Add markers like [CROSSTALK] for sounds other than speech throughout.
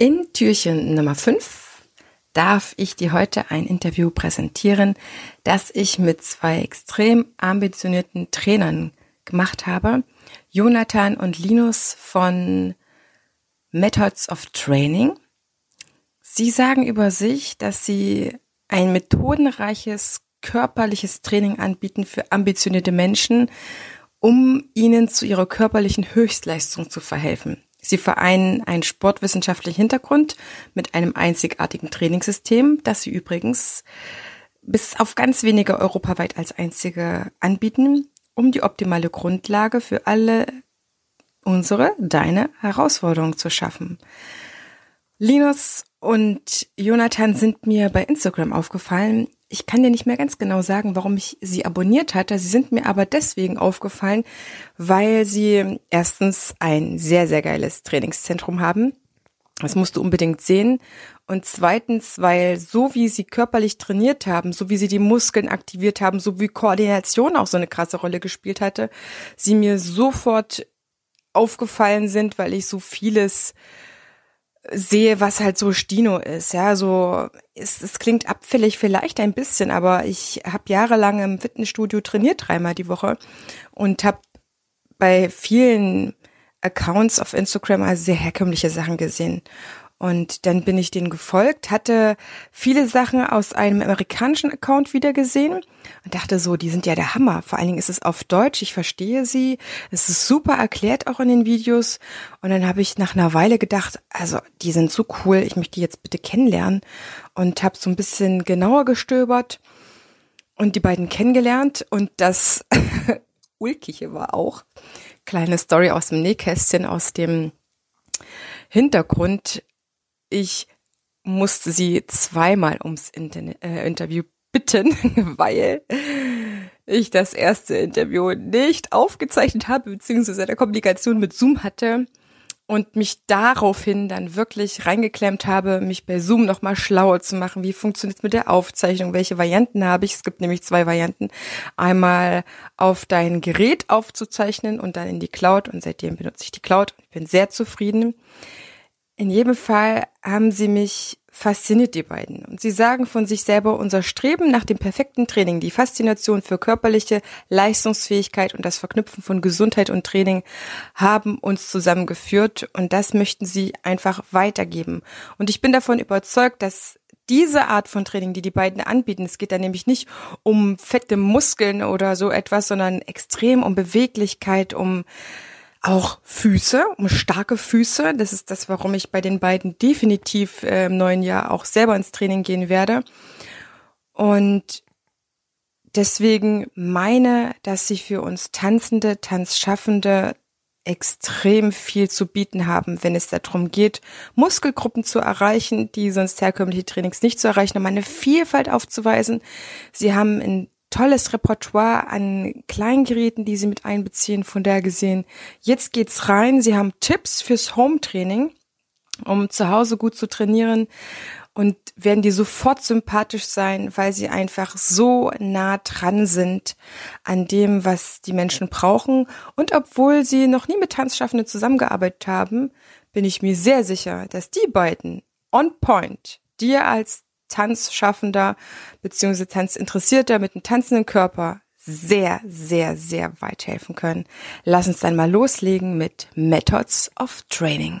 In Türchen Nummer 5 darf ich dir heute ein Interview präsentieren, das ich mit zwei extrem ambitionierten Trainern gemacht habe. Jonathan und Linus von Methods of Training. Sie sagen über sich, dass sie ein methodenreiches körperliches Training anbieten für ambitionierte Menschen, um ihnen zu ihrer körperlichen Höchstleistung zu verhelfen. Sie vereinen einen sportwissenschaftlichen Hintergrund mit einem einzigartigen Trainingssystem, das sie übrigens bis auf ganz wenige europaweit als einzige anbieten, um die optimale Grundlage für alle unsere, deine Herausforderungen zu schaffen. Linus und Jonathan sind mir bei Instagram aufgefallen, ich kann dir nicht mehr ganz genau sagen, warum ich sie abonniert hatte. Sie sind mir aber deswegen aufgefallen, weil sie erstens ein sehr, sehr geiles Trainingszentrum haben. Das musst du unbedingt sehen. Und zweitens, weil so wie sie körperlich trainiert haben, so wie sie die Muskeln aktiviert haben, so wie Koordination auch so eine krasse Rolle gespielt hatte, sie mir sofort aufgefallen sind, weil ich so vieles sehe, was halt so Stino ist. Ja, so es, es klingt abfällig vielleicht ein bisschen, aber ich habe jahrelang im Fitnessstudio trainiert, dreimal die Woche und habe bei vielen Accounts auf Instagram also sehr herkömmliche Sachen gesehen. Und dann bin ich denen gefolgt, hatte viele Sachen aus einem amerikanischen Account wieder gesehen und dachte so, die sind ja der Hammer. Vor allen Dingen ist es auf Deutsch, ich verstehe sie. Es ist super erklärt auch in den Videos. Und dann habe ich nach einer Weile gedacht, also die sind so cool, ich möchte die jetzt bitte kennenlernen und habe so ein bisschen genauer gestöbert und die beiden kennengelernt. Und das [LAUGHS] Ulkige war auch, kleine Story aus dem Nähkästchen, aus dem Hintergrund ich musste sie zweimal ums Internet, äh, Interview bitten, [LAUGHS] weil ich das erste Interview nicht aufgezeichnet habe, beziehungsweise der Kommunikation mit Zoom hatte und mich daraufhin dann wirklich reingeklemmt habe, mich bei Zoom nochmal schlauer zu machen. Wie funktioniert es mit der Aufzeichnung? Welche Varianten habe ich? Es gibt nämlich zwei Varianten. Einmal auf dein Gerät aufzuzeichnen und dann in die Cloud. Und seitdem benutze ich die Cloud. Ich bin sehr zufrieden. In jedem Fall haben sie mich fasziniert, die beiden. Und sie sagen von sich selber, unser Streben nach dem perfekten Training, die Faszination für körperliche Leistungsfähigkeit und das Verknüpfen von Gesundheit und Training haben uns zusammengeführt und das möchten sie einfach weitergeben. Und ich bin davon überzeugt, dass diese Art von Training, die die beiden anbieten, es geht da nämlich nicht um fette Muskeln oder so etwas, sondern extrem um Beweglichkeit, um auch Füße, um starke Füße. Das ist das, warum ich bei den beiden definitiv äh, im neuen Jahr auch selber ins Training gehen werde. Und deswegen meine, dass sie für uns Tanzende, Tanzschaffende extrem viel zu bieten haben, wenn es darum geht, Muskelgruppen zu erreichen, die sonst herkömmliche Trainings nicht zu erreichen, um eine Vielfalt aufzuweisen. Sie haben in tolles Repertoire an Kleingeräten, die sie mit einbeziehen, von der gesehen. Jetzt geht's rein. Sie haben Tipps fürs Home-Training, um zu Hause gut zu trainieren und werden die sofort sympathisch sein, weil sie einfach so nah dran sind an dem, was die Menschen brauchen. Und obwohl sie noch nie mit Tanzschaffenden zusammengearbeitet haben, bin ich mir sehr sicher, dass die beiden on point dir als Tanzschaffender bzw. Tanzinteressierter mit einem tanzenden Körper sehr, sehr, sehr weit helfen können. Lass uns dann mal loslegen mit Methods of Training.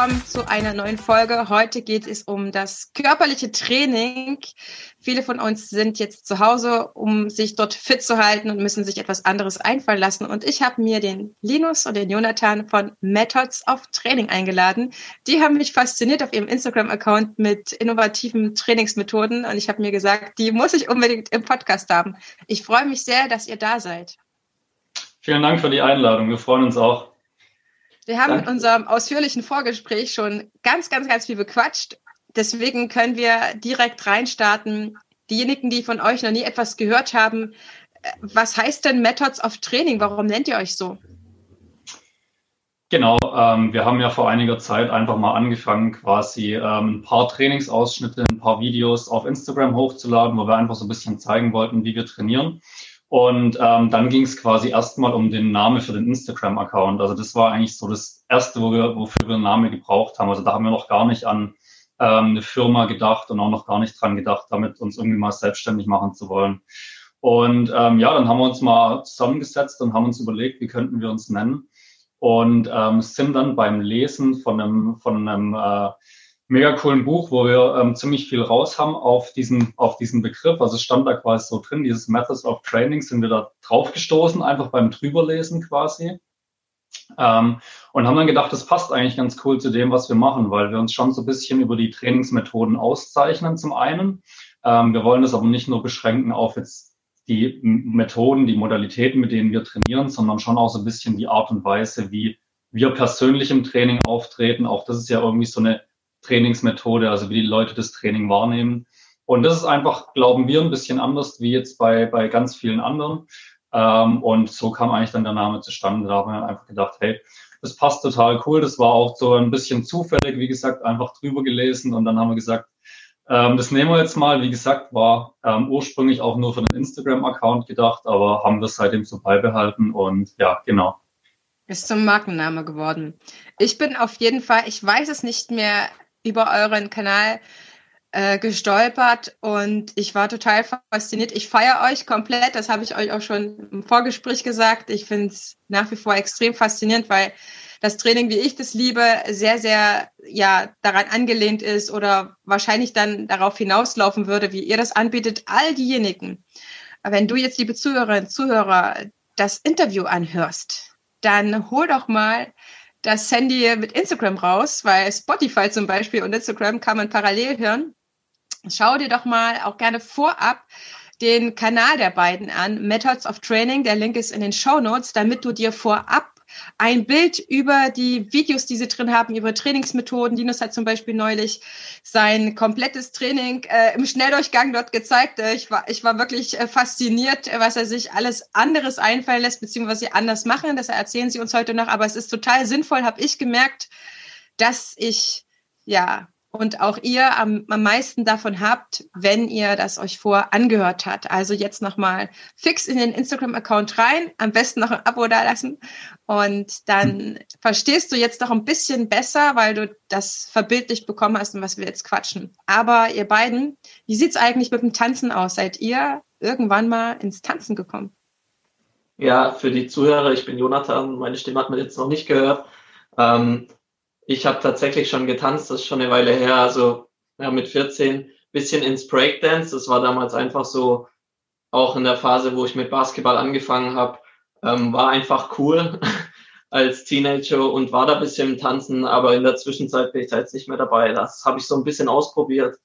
Willkommen zu einer neuen Folge. Heute geht es um das körperliche Training. Viele von uns sind jetzt zu Hause, um sich dort fit zu halten und müssen sich etwas anderes einfallen lassen. Und ich habe mir den Linus und den Jonathan von Methods of Training eingeladen. Die haben mich fasziniert auf ihrem Instagram-Account mit innovativen Trainingsmethoden. Und ich habe mir gesagt, die muss ich unbedingt im Podcast haben. Ich freue mich sehr, dass ihr da seid. Vielen Dank für die Einladung. Wir freuen uns auch. Wir haben Danke. in unserem ausführlichen Vorgespräch schon ganz, ganz, ganz viel bequatscht. Deswegen können wir direkt reinstarten. Diejenigen, die von euch noch nie etwas gehört haben, äh, was heißt denn Methods of Training? Warum nennt ihr euch so? Genau, ähm, wir haben ja vor einiger Zeit einfach mal angefangen, quasi ähm, ein paar Trainingsausschnitte, ein paar Videos auf Instagram hochzuladen, wo wir einfach so ein bisschen zeigen wollten, wie wir trainieren. Und ähm, dann ging es quasi erstmal um den Namen für den Instagram-Account. Also das war eigentlich so das Erste, wo wir, wofür wir einen Namen gebraucht haben. Also da haben wir noch gar nicht an ähm, eine Firma gedacht und auch noch gar nicht dran gedacht, damit uns irgendwie mal selbstständig machen zu wollen. Und ähm, ja, dann haben wir uns mal zusammengesetzt und haben uns überlegt, wie könnten wir uns nennen und ähm, sind dann beim Lesen von einem, von einem äh, mega coolen Buch, wo wir ähm, ziemlich viel raus haben auf diesen, auf diesen Begriff. Also es stand da quasi so drin, dieses Methods of Training, sind wir da drauf gestoßen, einfach beim Drüberlesen quasi. Ähm, und haben dann gedacht, das passt eigentlich ganz cool zu dem, was wir machen, weil wir uns schon so ein bisschen über die Trainingsmethoden auszeichnen zum einen. Ähm, wir wollen das aber nicht nur beschränken auf jetzt die Methoden, die Modalitäten, mit denen wir trainieren, sondern schon auch so ein bisschen die Art und Weise, wie wir persönlich im Training auftreten. Auch das ist ja irgendwie so eine Trainingsmethode, also wie die Leute das Training wahrnehmen. Und das ist einfach, glauben wir, ein bisschen anders wie jetzt bei, bei ganz vielen anderen. Ähm, und so kam eigentlich dann der Name zustande. Da haben wir einfach gedacht, hey, das passt total cool. Das war auch so ein bisschen zufällig, wie gesagt, einfach drüber gelesen. Und dann haben wir gesagt, ähm, das nehmen wir jetzt mal. Wie gesagt, war ähm, ursprünglich auch nur für den Instagram-Account gedacht, aber haben wir seitdem so beibehalten und ja, genau. Ist zum Markenname geworden. Ich bin auf jeden Fall, ich weiß es nicht mehr, über euren Kanal äh, gestolpert und ich war total fasziniert. Ich feiere euch komplett, das habe ich euch auch schon im Vorgespräch gesagt. Ich finde es nach wie vor extrem faszinierend, weil das Training, wie ich das liebe, sehr, sehr ja daran angelehnt ist oder wahrscheinlich dann darauf hinauslaufen würde, wie ihr das anbietet. All diejenigen, wenn du jetzt, liebe Zuhörerinnen, Zuhörer, das Interview anhörst, dann hol doch mal das Handy mit Instagram raus, weil Spotify zum Beispiel und Instagram kann man parallel hören. Schau dir doch mal auch gerne vorab den Kanal der beiden an, Methods of Training. Der Link ist in den Show Notes, damit du dir vorab ein Bild über die Videos, die sie drin haben, über Trainingsmethoden. Linus hat zum Beispiel neulich sein komplettes Training äh, im Schnelldurchgang dort gezeigt. Äh, ich, war, ich war wirklich äh, fasziniert, was er sich alles anderes einfallen lässt, beziehungsweise sie anders machen. Das erzählen sie uns heute noch. Aber es ist total sinnvoll, habe ich gemerkt, dass ich ja und auch ihr am, am meisten davon habt, wenn ihr das euch vor angehört habt. Also jetzt nochmal fix in den Instagram-Account rein, am besten noch ein Abo da lassen und dann verstehst du jetzt noch ein bisschen besser, weil du das verbildlicht bekommen hast, um was wir jetzt quatschen. Aber ihr beiden, wie sieht's eigentlich mit dem Tanzen aus? Seid ihr irgendwann mal ins Tanzen gekommen? Ja, für die Zuhörer, ich bin Jonathan, meine Stimme hat man jetzt noch nicht gehört. Ähm, ich habe tatsächlich schon getanzt, das ist schon eine Weile her, also ja, mit 14 bisschen ins Breakdance. Das war damals einfach so, auch in der Phase, wo ich mit Basketball angefangen habe, ähm, war einfach cool [LAUGHS] als Teenager und war da ein bisschen im Tanzen, aber in der Zwischenzeit bin ich da jetzt nicht mehr dabei. Das habe ich so ein bisschen ausprobiert.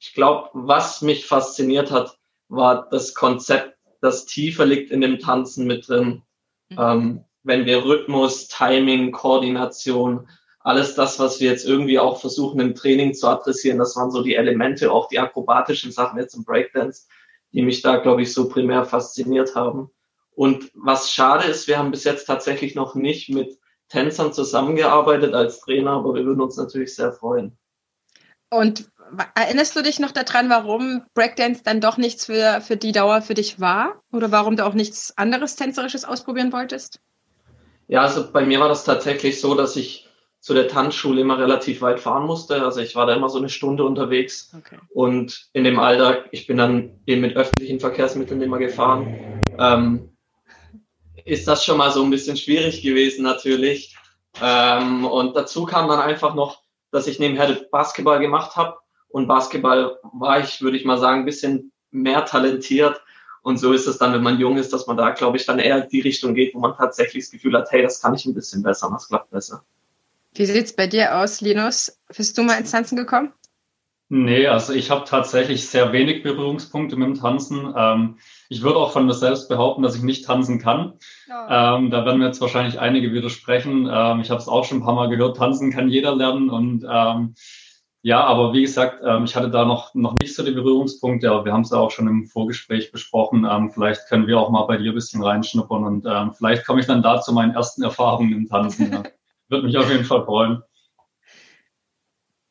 Ich glaube, was mich fasziniert hat, war das Konzept, das tiefer liegt in dem Tanzen mit drin. Mhm. Ähm, wenn wir Rhythmus, Timing, Koordination, alles das, was wir jetzt irgendwie auch versuchen im Training zu adressieren, das waren so die Elemente, auch die akrobatischen Sachen jetzt im Breakdance, die mich da, glaube ich, so primär fasziniert haben. Und was schade ist, wir haben bis jetzt tatsächlich noch nicht mit Tänzern zusammengearbeitet als Trainer, aber wir würden uns natürlich sehr freuen. Und erinnerst du dich noch daran, warum Breakdance dann doch nichts für, für die Dauer für dich war? Oder warum du auch nichts anderes Tänzerisches ausprobieren wolltest? Ja, also bei mir war das tatsächlich so, dass ich zu der Tanzschule immer relativ weit fahren musste. Also ich war da immer so eine Stunde unterwegs. Okay. Und in dem Alter, ich bin dann eben mit öffentlichen Verkehrsmitteln immer gefahren, ähm, ist das schon mal so ein bisschen schwierig gewesen natürlich. Ähm, und dazu kam dann einfach noch, dass ich nebenher Basketball gemacht habe. Und Basketball war ich, würde ich mal sagen, ein bisschen mehr talentiert. Und so ist es dann, wenn man jung ist, dass man da, glaube ich, dann eher die Richtung geht, wo man tatsächlich das Gefühl hat, hey, das kann ich ein bisschen besser, das klappt besser. Wie sieht's bei dir aus, Linus? Bist du mal ins Tanzen gekommen? Nee, also ich habe tatsächlich sehr wenig Berührungspunkte mit dem Tanzen. Ähm, ich würde auch von mir selbst behaupten, dass ich nicht tanzen kann. Ja. Ähm, da werden mir jetzt wahrscheinlich einige widersprechen. Ähm, ich habe es auch schon ein paar Mal gehört, tanzen kann jeder lernen. Und ähm, ja, aber wie gesagt, ähm, ich hatte da noch, noch nicht so die Berührungspunkte, aber wir haben es ja auch schon im Vorgespräch besprochen. Ähm, vielleicht können wir auch mal bei dir ein bisschen reinschnuppern und vielleicht komme ich dann da zu meinen ersten Erfahrungen im Tanzen. [LAUGHS] Würde mich auf jeden Fall freuen.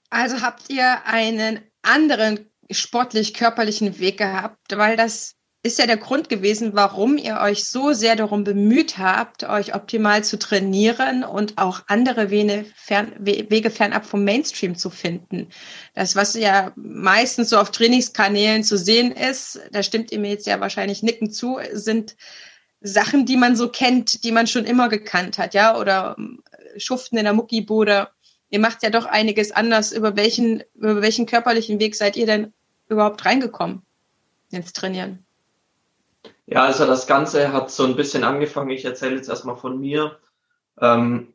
Also habt ihr einen anderen sportlich-körperlichen Weg gehabt, weil das ist ja der Grund gewesen, warum ihr euch so sehr darum bemüht habt, euch optimal zu trainieren und auch andere Wege, fern, Wege fernab vom Mainstream zu finden. Das, was ja meistens so auf Trainingskanälen zu sehen ist, da stimmt ihr mir jetzt ja wahrscheinlich nicken zu, sind Sachen, die man so kennt, die man schon immer gekannt hat, ja, oder Schuften in der Muckibude. Ihr macht ja doch einiges anders. Über welchen, über welchen körperlichen Weg seid ihr denn überhaupt reingekommen ins Trainieren? Ja, also das Ganze hat so ein bisschen angefangen. Ich erzähle jetzt erstmal von mir. Ähm,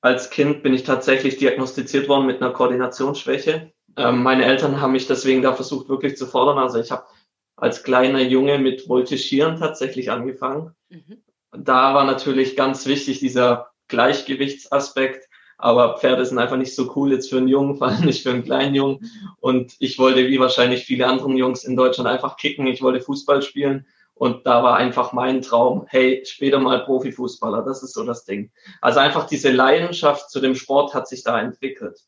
als Kind bin ich tatsächlich diagnostiziert worden mit einer Koordinationsschwäche. Ähm, meine Eltern haben mich deswegen da versucht, wirklich zu fordern. Also ich habe als kleiner Junge mit Voltigieren tatsächlich angefangen. Mhm. Da war natürlich ganz wichtig dieser Gleichgewichtsaspekt. Aber Pferde sind einfach nicht so cool jetzt für einen Jungen, [LAUGHS] vor allem nicht für einen kleinen Jungen. Und ich wollte, wie wahrscheinlich viele andere Jungs in Deutschland, einfach kicken. Ich wollte Fußball spielen. Und da war einfach mein Traum, hey, später mal Profifußballer, das ist so das Ding. Also einfach diese Leidenschaft zu dem Sport hat sich da entwickelt.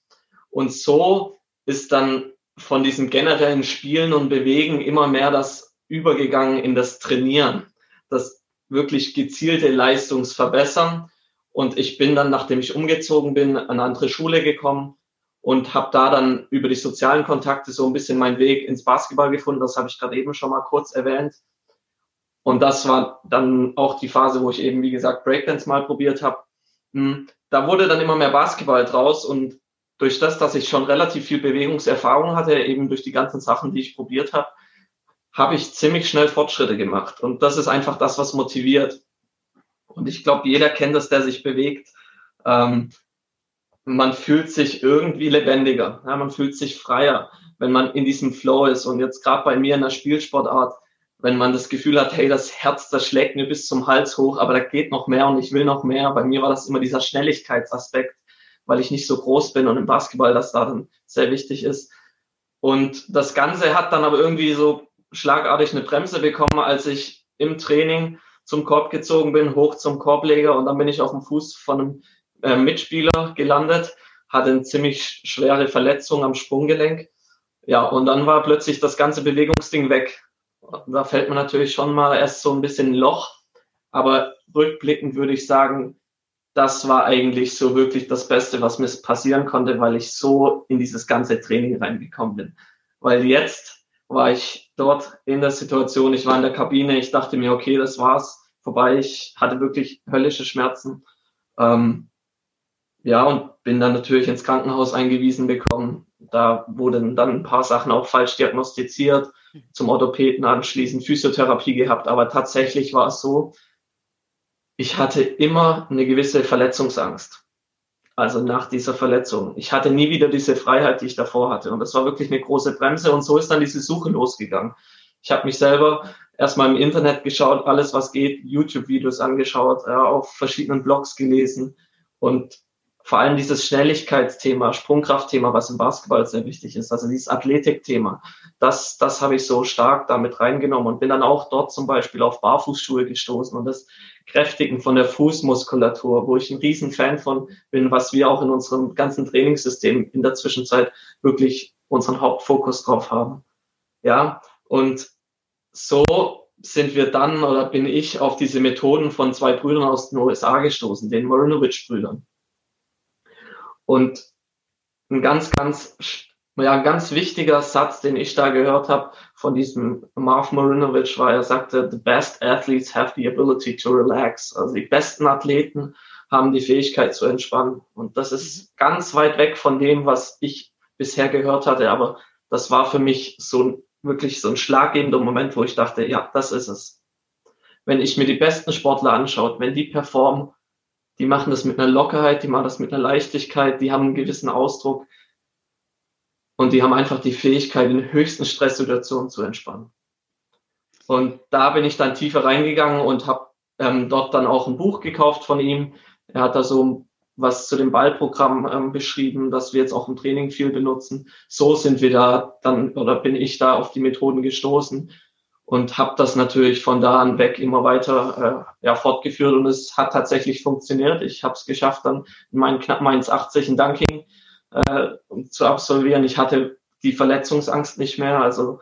Und so ist dann von diesem generellen Spielen und Bewegen immer mehr das übergegangen in das Trainieren, das wirklich gezielte Leistungsverbessern. Und ich bin dann, nachdem ich umgezogen bin, an eine andere Schule gekommen und habe da dann über die sozialen Kontakte so ein bisschen meinen Weg ins Basketball gefunden. Das habe ich gerade eben schon mal kurz erwähnt. Und das war dann auch die Phase, wo ich eben, wie gesagt, Breakdance mal probiert habe. Hm, da wurde dann immer mehr Basketball draus und durch das, dass ich schon relativ viel Bewegungserfahrung hatte, eben durch die ganzen Sachen, die ich probiert habe, habe ich ziemlich schnell Fortschritte gemacht. Und das ist einfach das, was motiviert. Und ich glaube, jeder kennt das, der sich bewegt. Ähm, man fühlt sich irgendwie lebendiger, ja, man fühlt sich freier, wenn man in diesem Flow ist. Und jetzt gerade bei mir in der Spielsportart, wenn man das Gefühl hat, hey, das Herz, das schlägt mir bis zum Hals hoch, aber da geht noch mehr und ich will noch mehr. Bei mir war das immer dieser Schnelligkeitsaspekt, weil ich nicht so groß bin und im Basketball das da dann sehr wichtig ist. Und das Ganze hat dann aber irgendwie so schlagartig eine Bremse bekommen, als ich im Training zum Korb gezogen bin, hoch zum Korbleger und dann bin ich auf dem Fuß von einem äh, Mitspieler gelandet, hatte eine ziemlich schwere Verletzung am Sprunggelenk. Ja, und dann war plötzlich das ganze Bewegungsding weg. Da fällt man natürlich schon mal erst so ein bisschen ein Loch. Aber rückblickend würde ich sagen, das war eigentlich so wirklich das Beste, was mir passieren konnte, weil ich so in dieses ganze Training reingekommen bin. Weil jetzt war ich dort in der Situation, ich war in der Kabine, ich dachte mir, okay, das war's, vorbei. Ich hatte wirklich höllische Schmerzen. Ähm, ja, und bin dann natürlich ins Krankenhaus eingewiesen bekommen. Da wurden dann ein paar Sachen auch falsch diagnostiziert zum Orthopäden anschließend Physiotherapie gehabt. Aber tatsächlich war es so, ich hatte immer eine gewisse Verletzungsangst. Also nach dieser Verletzung. Ich hatte nie wieder diese Freiheit, die ich davor hatte. Und das war wirklich eine große Bremse. Und so ist dann diese Suche losgegangen. Ich habe mich selber erstmal im Internet geschaut, alles was geht, YouTube-Videos angeschaut, auf verschiedenen Blogs gelesen und vor allem dieses Schnelligkeitsthema, Sprungkraftthema, was im Basketball sehr wichtig ist, also dieses Athletikthema, das, das habe ich so stark damit reingenommen und bin dann auch dort zum Beispiel auf Barfußschuhe gestoßen und das Kräftigen von der Fußmuskulatur, wo ich ein Riesenfan von bin, was wir auch in unserem ganzen Trainingssystem in der Zwischenzeit wirklich unseren Hauptfokus drauf haben. Ja, und so sind wir dann oder bin ich auf diese Methoden von zwei Brüdern aus den USA gestoßen, den Marinovich-Brüdern. Und ein ganz, ganz, ja, ganz wichtiger Satz, den ich da gehört habe von diesem Marv Marinovich, war, er sagte, the best athletes have the ability to relax. Also die besten Athleten haben die Fähigkeit zu entspannen. Und das ist ganz weit weg von dem, was ich bisher gehört hatte. Aber das war für mich so wirklich so ein schlaggebender Moment, wo ich dachte, ja, das ist es. Wenn ich mir die besten Sportler anschaue, wenn die performen, die machen das mit einer Lockerheit, die machen das mit einer Leichtigkeit, die haben einen gewissen Ausdruck. und die haben einfach die Fähigkeit, in höchsten Stresssituationen zu entspannen. Und da bin ich dann tiefer reingegangen und habe ähm, dort dann auch ein Buch gekauft von ihm. Er hat da so was zu dem Ballprogramm ähm, beschrieben, das wir jetzt auch im Training viel benutzen. So sind wir da dann oder bin ich da auf die Methoden gestoßen und habe das natürlich von da an weg immer weiter äh, ja, fortgeführt und es hat tatsächlich funktioniert. Ich habe es geschafft, dann in meinen knapp 1,80 in Dunking äh, zu absolvieren. Ich hatte die Verletzungsangst nicht mehr. Also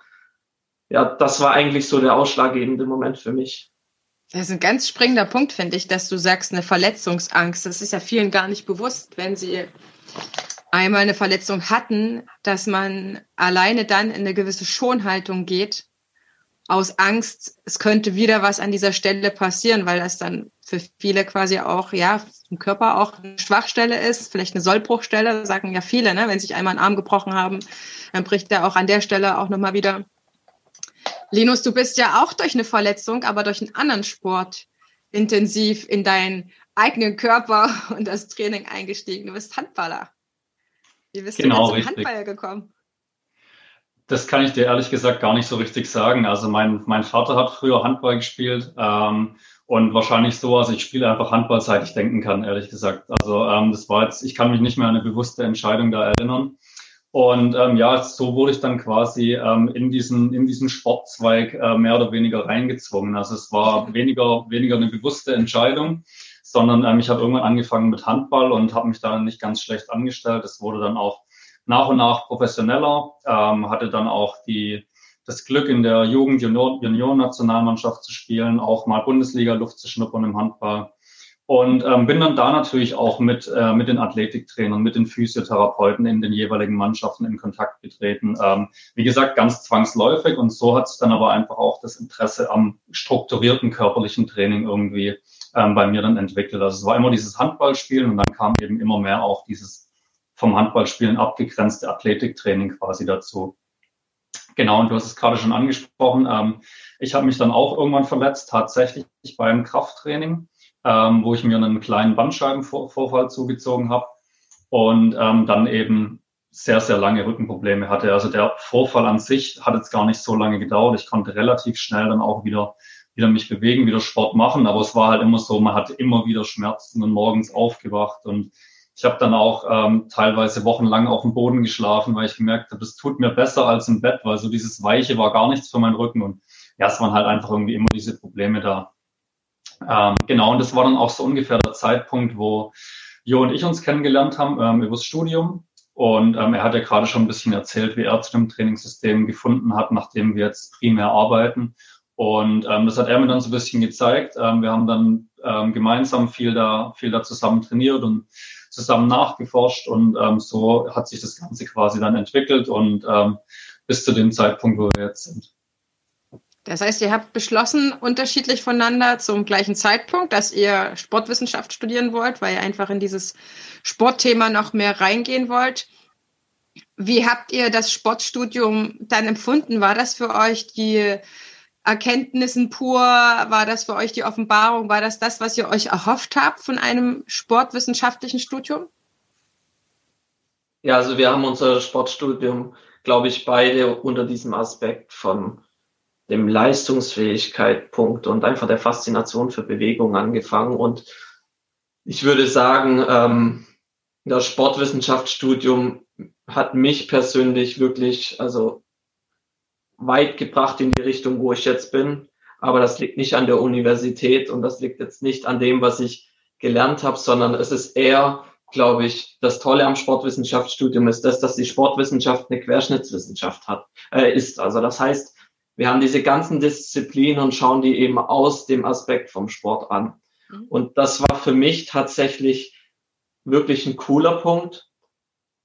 ja, das war eigentlich so der ausschlaggebende Moment für mich. Das ist ein ganz springender Punkt, finde ich, dass du sagst, eine Verletzungsangst. Das ist ja vielen gar nicht bewusst, wenn sie einmal eine Verletzung hatten, dass man alleine dann in eine gewisse Schonhaltung geht, aus Angst, es könnte wieder was an dieser Stelle passieren, weil das dann für viele quasi auch, ja, im Körper auch eine Schwachstelle ist, vielleicht eine Sollbruchstelle, sagen ja viele, ne? wenn sich einmal einen Arm gebrochen haben, dann bricht der auch an der Stelle auch nochmal wieder Linus, du bist ja auch durch eine Verletzung, aber durch einen anderen Sport intensiv in deinen eigenen Körper und das Training eingestiegen. Du bist Handballer. Wie bist genau, du denn zum Handball gekommen? Das kann ich dir ehrlich gesagt gar nicht so richtig sagen. Also mein, mein Vater hat früher Handball gespielt ähm, und wahrscheinlich so, also ich spiele einfach Handball, seit ich denken kann, ehrlich gesagt. Also ähm, das war jetzt, ich kann mich nicht mehr an eine bewusste Entscheidung da erinnern. Und ähm, ja, so wurde ich dann quasi ähm, in diesen in diesen Sportzweig äh, mehr oder weniger reingezwungen. Also es war weniger weniger eine bewusste Entscheidung, sondern ähm, ich habe irgendwann angefangen mit Handball und habe mich da nicht ganz schlecht angestellt. Es wurde dann auch nach und nach professioneller, ähm, hatte dann auch die das Glück in der Jugend Junior Nationalmannschaft zu spielen, auch mal Bundesliga Luft zu schnuppern im Handball und ähm, bin dann da natürlich auch mit, äh, mit den Athletiktrainern, mit den Physiotherapeuten in den jeweiligen Mannschaften in Kontakt getreten. Ähm, wie gesagt, ganz zwangsläufig und so hat sich dann aber einfach auch das Interesse am strukturierten körperlichen Training irgendwie ähm, bei mir dann entwickelt. Also es war immer dieses Handballspielen und dann kam eben immer mehr auch dieses vom Handballspielen abgegrenzte Athletiktraining quasi dazu. Genau, und du hast es gerade schon angesprochen. Ähm, ich habe mich dann auch irgendwann verletzt, tatsächlich beim Krafttraining ähm, wo ich mir einen kleinen Bandscheibenvorfall zugezogen habe und ähm, dann eben sehr, sehr lange Rückenprobleme hatte. Also der Vorfall an sich hat jetzt gar nicht so lange gedauert. Ich konnte relativ schnell dann auch wieder wieder mich bewegen, wieder Sport machen, aber es war halt immer so, man hatte immer wieder Schmerzen und morgens aufgewacht und ich habe dann auch ähm, teilweise wochenlang auf dem Boden geschlafen, weil ich gemerkt habe, das tut mir besser als im Bett, weil so dieses Weiche war gar nichts für meinen Rücken und ja, es waren halt einfach irgendwie immer diese Probleme da. Ähm, genau, und das war dann auch so ungefähr der Zeitpunkt, wo Jo und ich uns kennengelernt haben ähm, übers Studium. Und ähm, er hat ja gerade schon ein bisschen erzählt, wie er zu dem Trainingssystem gefunden hat, nachdem wir jetzt primär arbeiten. Und ähm, das hat er mir dann so ein bisschen gezeigt. Ähm, wir haben dann ähm, gemeinsam viel da, viel da zusammen trainiert und zusammen nachgeforscht. Und ähm, so hat sich das Ganze quasi dann entwickelt und ähm, bis zu dem Zeitpunkt, wo wir jetzt sind. Das heißt, ihr habt beschlossen, unterschiedlich voneinander zum gleichen Zeitpunkt, dass ihr Sportwissenschaft studieren wollt, weil ihr einfach in dieses Sportthema noch mehr reingehen wollt. Wie habt ihr das Sportstudium dann empfunden? War das für euch die Erkenntnissen pur? War das für euch die Offenbarung? War das das, was ihr euch erhofft habt von einem sportwissenschaftlichen Studium? Ja, also wir haben unser Sportstudium, glaube ich, beide unter diesem Aspekt von dem Leistungsfähigkeit-Punkt und einfach der Faszination für Bewegung angefangen. Und ich würde sagen, ähm, das Sportwissenschaftsstudium hat mich persönlich wirklich, also weit gebracht in die Richtung, wo ich jetzt bin. Aber das liegt nicht an der Universität und das liegt jetzt nicht an dem, was ich gelernt habe, sondern es ist eher, glaube ich, das Tolle am Sportwissenschaftsstudium ist das, dass die Sportwissenschaft eine Querschnittswissenschaft hat, äh, ist. Also das heißt, wir haben diese ganzen Disziplinen und schauen die eben aus dem Aspekt vom Sport an. Mhm. Und das war für mich tatsächlich wirklich ein cooler Punkt,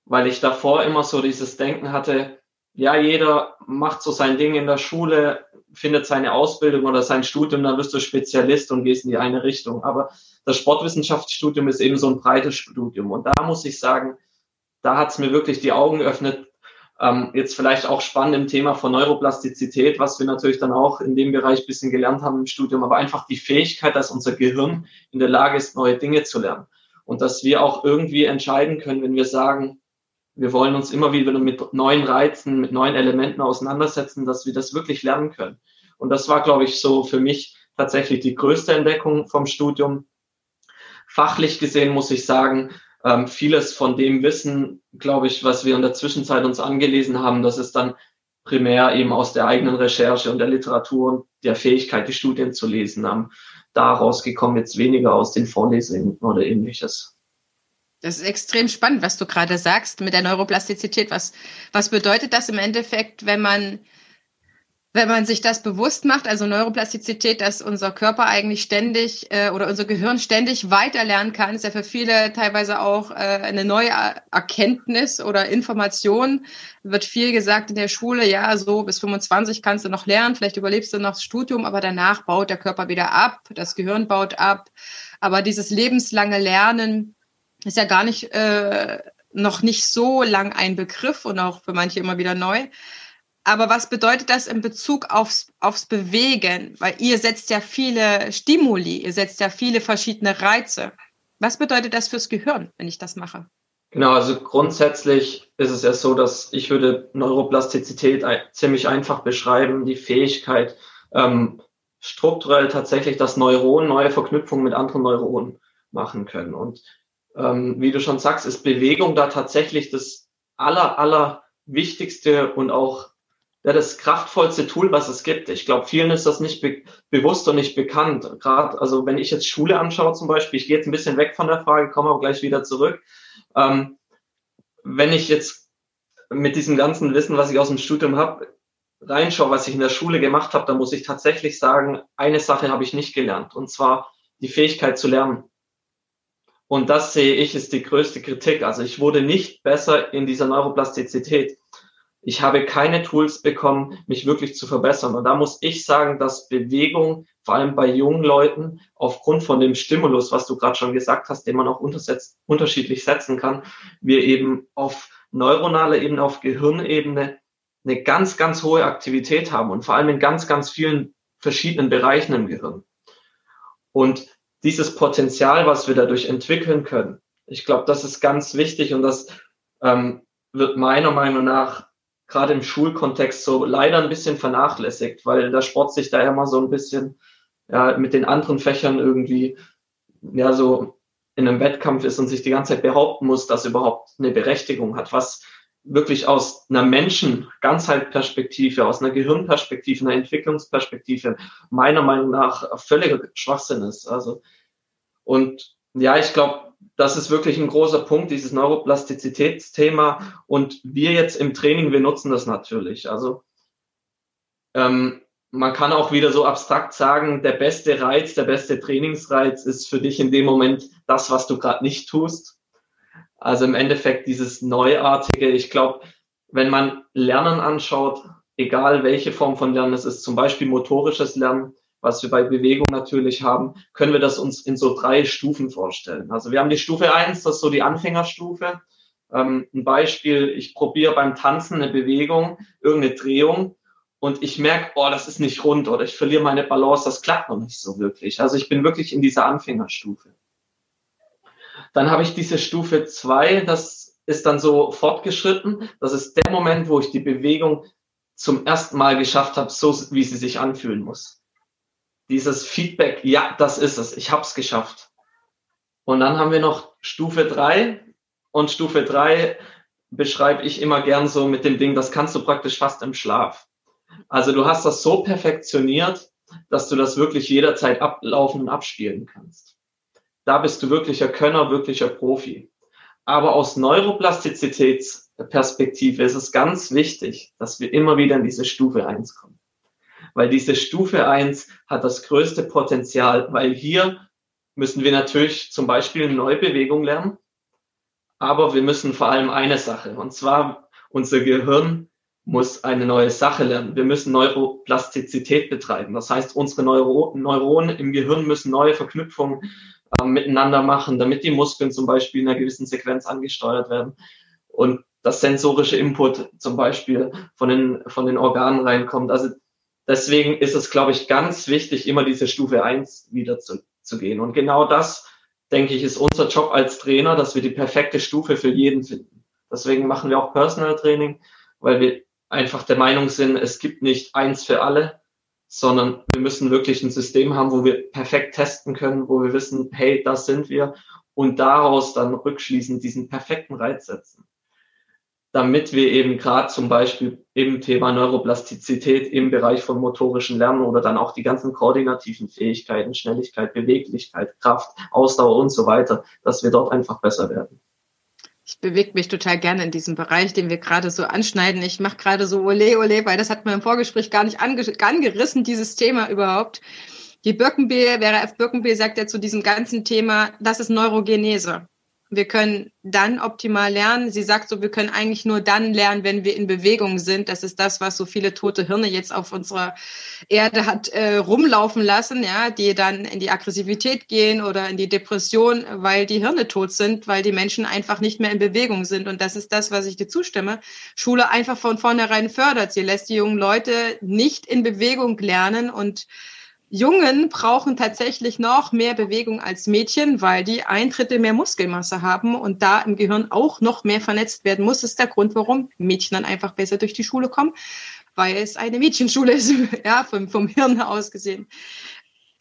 weil ich davor immer so dieses Denken hatte, ja, jeder macht so sein Ding in der Schule, findet seine Ausbildung oder sein Studium, dann wirst du Spezialist und gehst in die eine Richtung. Aber das Sportwissenschaftsstudium ist eben so ein breites Studium. Und da muss ich sagen, da hat es mir wirklich die Augen geöffnet, ähm, jetzt vielleicht auch spannend im Thema von Neuroplastizität, was wir natürlich dann auch in dem Bereich bisschen gelernt haben im Studium, aber einfach die Fähigkeit, dass unser Gehirn in der Lage ist, neue Dinge zu lernen. Und dass wir auch irgendwie entscheiden können, wenn wir sagen, wir wollen uns immer wieder mit neuen Reizen, mit neuen Elementen auseinandersetzen, dass wir das wirklich lernen können. Und das war, glaube ich, so für mich tatsächlich die größte Entdeckung vom Studium. Fachlich gesehen muss ich sagen, ähm, vieles von dem Wissen, glaube ich, was wir in der Zwischenzeit uns angelesen haben, das ist dann primär eben aus der eigenen Recherche und der Literatur und der Fähigkeit, die Studien zu lesen haben. Daraus gekommen jetzt weniger aus den Vorlesungen oder ähnliches. Das ist extrem spannend, was du gerade sagst mit der Neuroplastizität. Was, was bedeutet das im Endeffekt, wenn man wenn man sich das bewusst macht, also Neuroplastizität, dass unser Körper eigentlich ständig äh, oder unser Gehirn ständig weiter lernen kann, ist ja für viele teilweise auch äh, eine neue Erkenntnis oder Information. Wird viel gesagt in der Schule, ja, so bis 25 kannst du noch lernen, vielleicht überlebst du noch das Studium, aber danach baut der Körper wieder ab, das Gehirn baut ab. Aber dieses lebenslange Lernen ist ja gar nicht äh, noch nicht so lang ein Begriff und auch für manche immer wieder neu. Aber was bedeutet das in Bezug aufs, aufs Bewegen? Weil ihr setzt ja viele Stimuli, ihr setzt ja viele verschiedene Reize. Was bedeutet das fürs Gehirn, wenn ich das mache? Genau, also grundsätzlich ist es ja so, dass ich würde Neuroplastizität ziemlich einfach beschreiben, die Fähigkeit, ähm, strukturell tatsächlich das Neuron neue Verknüpfungen mit anderen Neuronen machen können. Und ähm, wie du schon sagst, ist Bewegung da tatsächlich das aller, aller wichtigste und auch ja, das kraftvollste Tool, was es gibt. Ich glaube, vielen ist das nicht be bewusst und nicht bekannt. Gerade, also wenn ich jetzt Schule anschaue zum Beispiel, ich gehe jetzt ein bisschen weg von der Frage, komme aber gleich wieder zurück. Ähm, wenn ich jetzt mit diesem ganzen Wissen, was ich aus dem Studium habe, reinschaue, was ich in der Schule gemacht habe, dann muss ich tatsächlich sagen, eine Sache habe ich nicht gelernt, und zwar die Fähigkeit zu lernen. Und das sehe ich ist die größte Kritik. Also ich wurde nicht besser in dieser Neuroplastizität ich habe keine Tools bekommen, mich wirklich zu verbessern. Und da muss ich sagen, dass Bewegung, vor allem bei jungen Leuten, aufgrund von dem Stimulus, was du gerade schon gesagt hast, den man auch unterschiedlich setzen kann, wir eben auf neuronaler Ebene, auf Gehirnebene eine ganz, ganz hohe Aktivität haben und vor allem in ganz, ganz vielen verschiedenen Bereichen im Gehirn. Und dieses Potenzial, was wir dadurch entwickeln können, ich glaube, das ist ganz wichtig und das ähm, wird meiner Meinung nach gerade im Schulkontext so leider ein bisschen vernachlässigt, weil der Sport sich da immer so ein bisschen ja, mit den anderen Fächern irgendwie ja so in einem Wettkampf ist und sich die ganze Zeit behaupten muss, dass überhaupt eine Berechtigung hat, was wirklich aus einer Menschen-Ganzheitperspektive, aus einer Gehirnperspektive, einer Entwicklungsperspektive meiner Meinung nach völliger Schwachsinn ist. Also und ja, ich glaube, das ist wirklich ein großer Punkt, dieses Neuroplastizitätsthema. Und wir jetzt im Training, wir nutzen das natürlich. Also ähm, man kann auch wieder so abstrakt sagen, der beste Reiz, der beste Trainingsreiz ist für dich in dem Moment das, was du gerade nicht tust. Also im Endeffekt dieses Neuartige. Ich glaube, wenn man Lernen anschaut, egal welche Form von Lernen es ist, zum Beispiel motorisches Lernen, was wir bei Bewegung natürlich haben, können wir das uns in so drei Stufen vorstellen. Also wir haben die Stufe eins, das ist so die Anfängerstufe. Ähm, ein Beispiel, ich probiere beim Tanzen eine Bewegung, irgendeine Drehung und ich merke, oh, das ist nicht rund oder ich verliere meine Balance, das klappt noch nicht so wirklich. Also ich bin wirklich in dieser Anfängerstufe. Dann habe ich diese Stufe zwei, das ist dann so fortgeschritten. Das ist der Moment, wo ich die Bewegung zum ersten Mal geschafft habe, so wie sie sich anfühlen muss dieses Feedback, ja, das ist es, ich habe es geschafft. Und dann haben wir noch Stufe drei und Stufe drei beschreibe ich immer gern so mit dem Ding, das kannst du praktisch fast im Schlaf. Also du hast das so perfektioniert, dass du das wirklich jederzeit ablaufen und abspielen kannst. Da bist du wirklicher Könner, wirklicher Profi. Aber aus Neuroplastizitätsperspektive ist es ganz wichtig, dass wir immer wieder in diese Stufe eins kommen weil diese Stufe eins hat das größte Potenzial, weil hier müssen wir natürlich zum Beispiel eine neue Bewegung lernen, aber wir müssen vor allem eine Sache, und zwar unser Gehirn muss eine neue Sache lernen. Wir müssen Neuroplastizität betreiben. Das heißt, unsere Neuro Neuronen im Gehirn müssen neue Verknüpfungen äh, miteinander machen, damit die Muskeln zum Beispiel in einer gewissen Sequenz angesteuert werden und das sensorische Input zum Beispiel von den, von den Organen reinkommt. Also Deswegen ist es, glaube ich, ganz wichtig, immer diese Stufe eins wieder zu, zu gehen. Und genau das, denke ich, ist unser Job als Trainer, dass wir die perfekte Stufe für jeden finden. Deswegen machen wir auch Personal Training, weil wir einfach der Meinung sind, es gibt nicht eins für alle, sondern wir müssen wirklich ein System haben, wo wir perfekt testen können, wo wir wissen, hey, das sind wir und daraus dann rückschließend diesen perfekten Reiz setzen. Damit wir eben gerade zum Beispiel im Thema Neuroplastizität im Bereich von motorischen Lernen oder dann auch die ganzen koordinativen Fähigkeiten, Schnelligkeit, Beweglichkeit, Kraft, Ausdauer und so weiter, dass wir dort einfach besser werden ich bewege mich total gerne in diesem Bereich, den wir gerade so anschneiden. Ich mache gerade so Ole, Ole, weil das hat man im Vorgespräch gar nicht ange angerissen, dieses Thema überhaupt. Die Birkenbill, Vera F. Birkenbill sagt ja zu diesem ganzen Thema, das ist Neurogenese. Wir können dann optimal lernen. Sie sagt so, wir können eigentlich nur dann lernen, wenn wir in Bewegung sind. Das ist das, was so viele tote Hirne jetzt auf unserer Erde hat äh, rumlaufen lassen, ja, die dann in die Aggressivität gehen oder in die Depression, weil die Hirne tot sind, weil die Menschen einfach nicht mehr in Bewegung sind. Und das ist das, was ich dir zustimme. Schule einfach von vornherein fördert. Sie lässt die jungen Leute nicht in Bewegung lernen und Jungen brauchen tatsächlich noch mehr Bewegung als Mädchen, weil die ein Drittel mehr Muskelmasse haben und da im Gehirn auch noch mehr vernetzt werden muss. Das ist der Grund, warum Mädchen dann einfach besser durch die Schule kommen, weil es eine Mädchenschule ist, [LAUGHS] ja, vom, vom Hirn aus gesehen.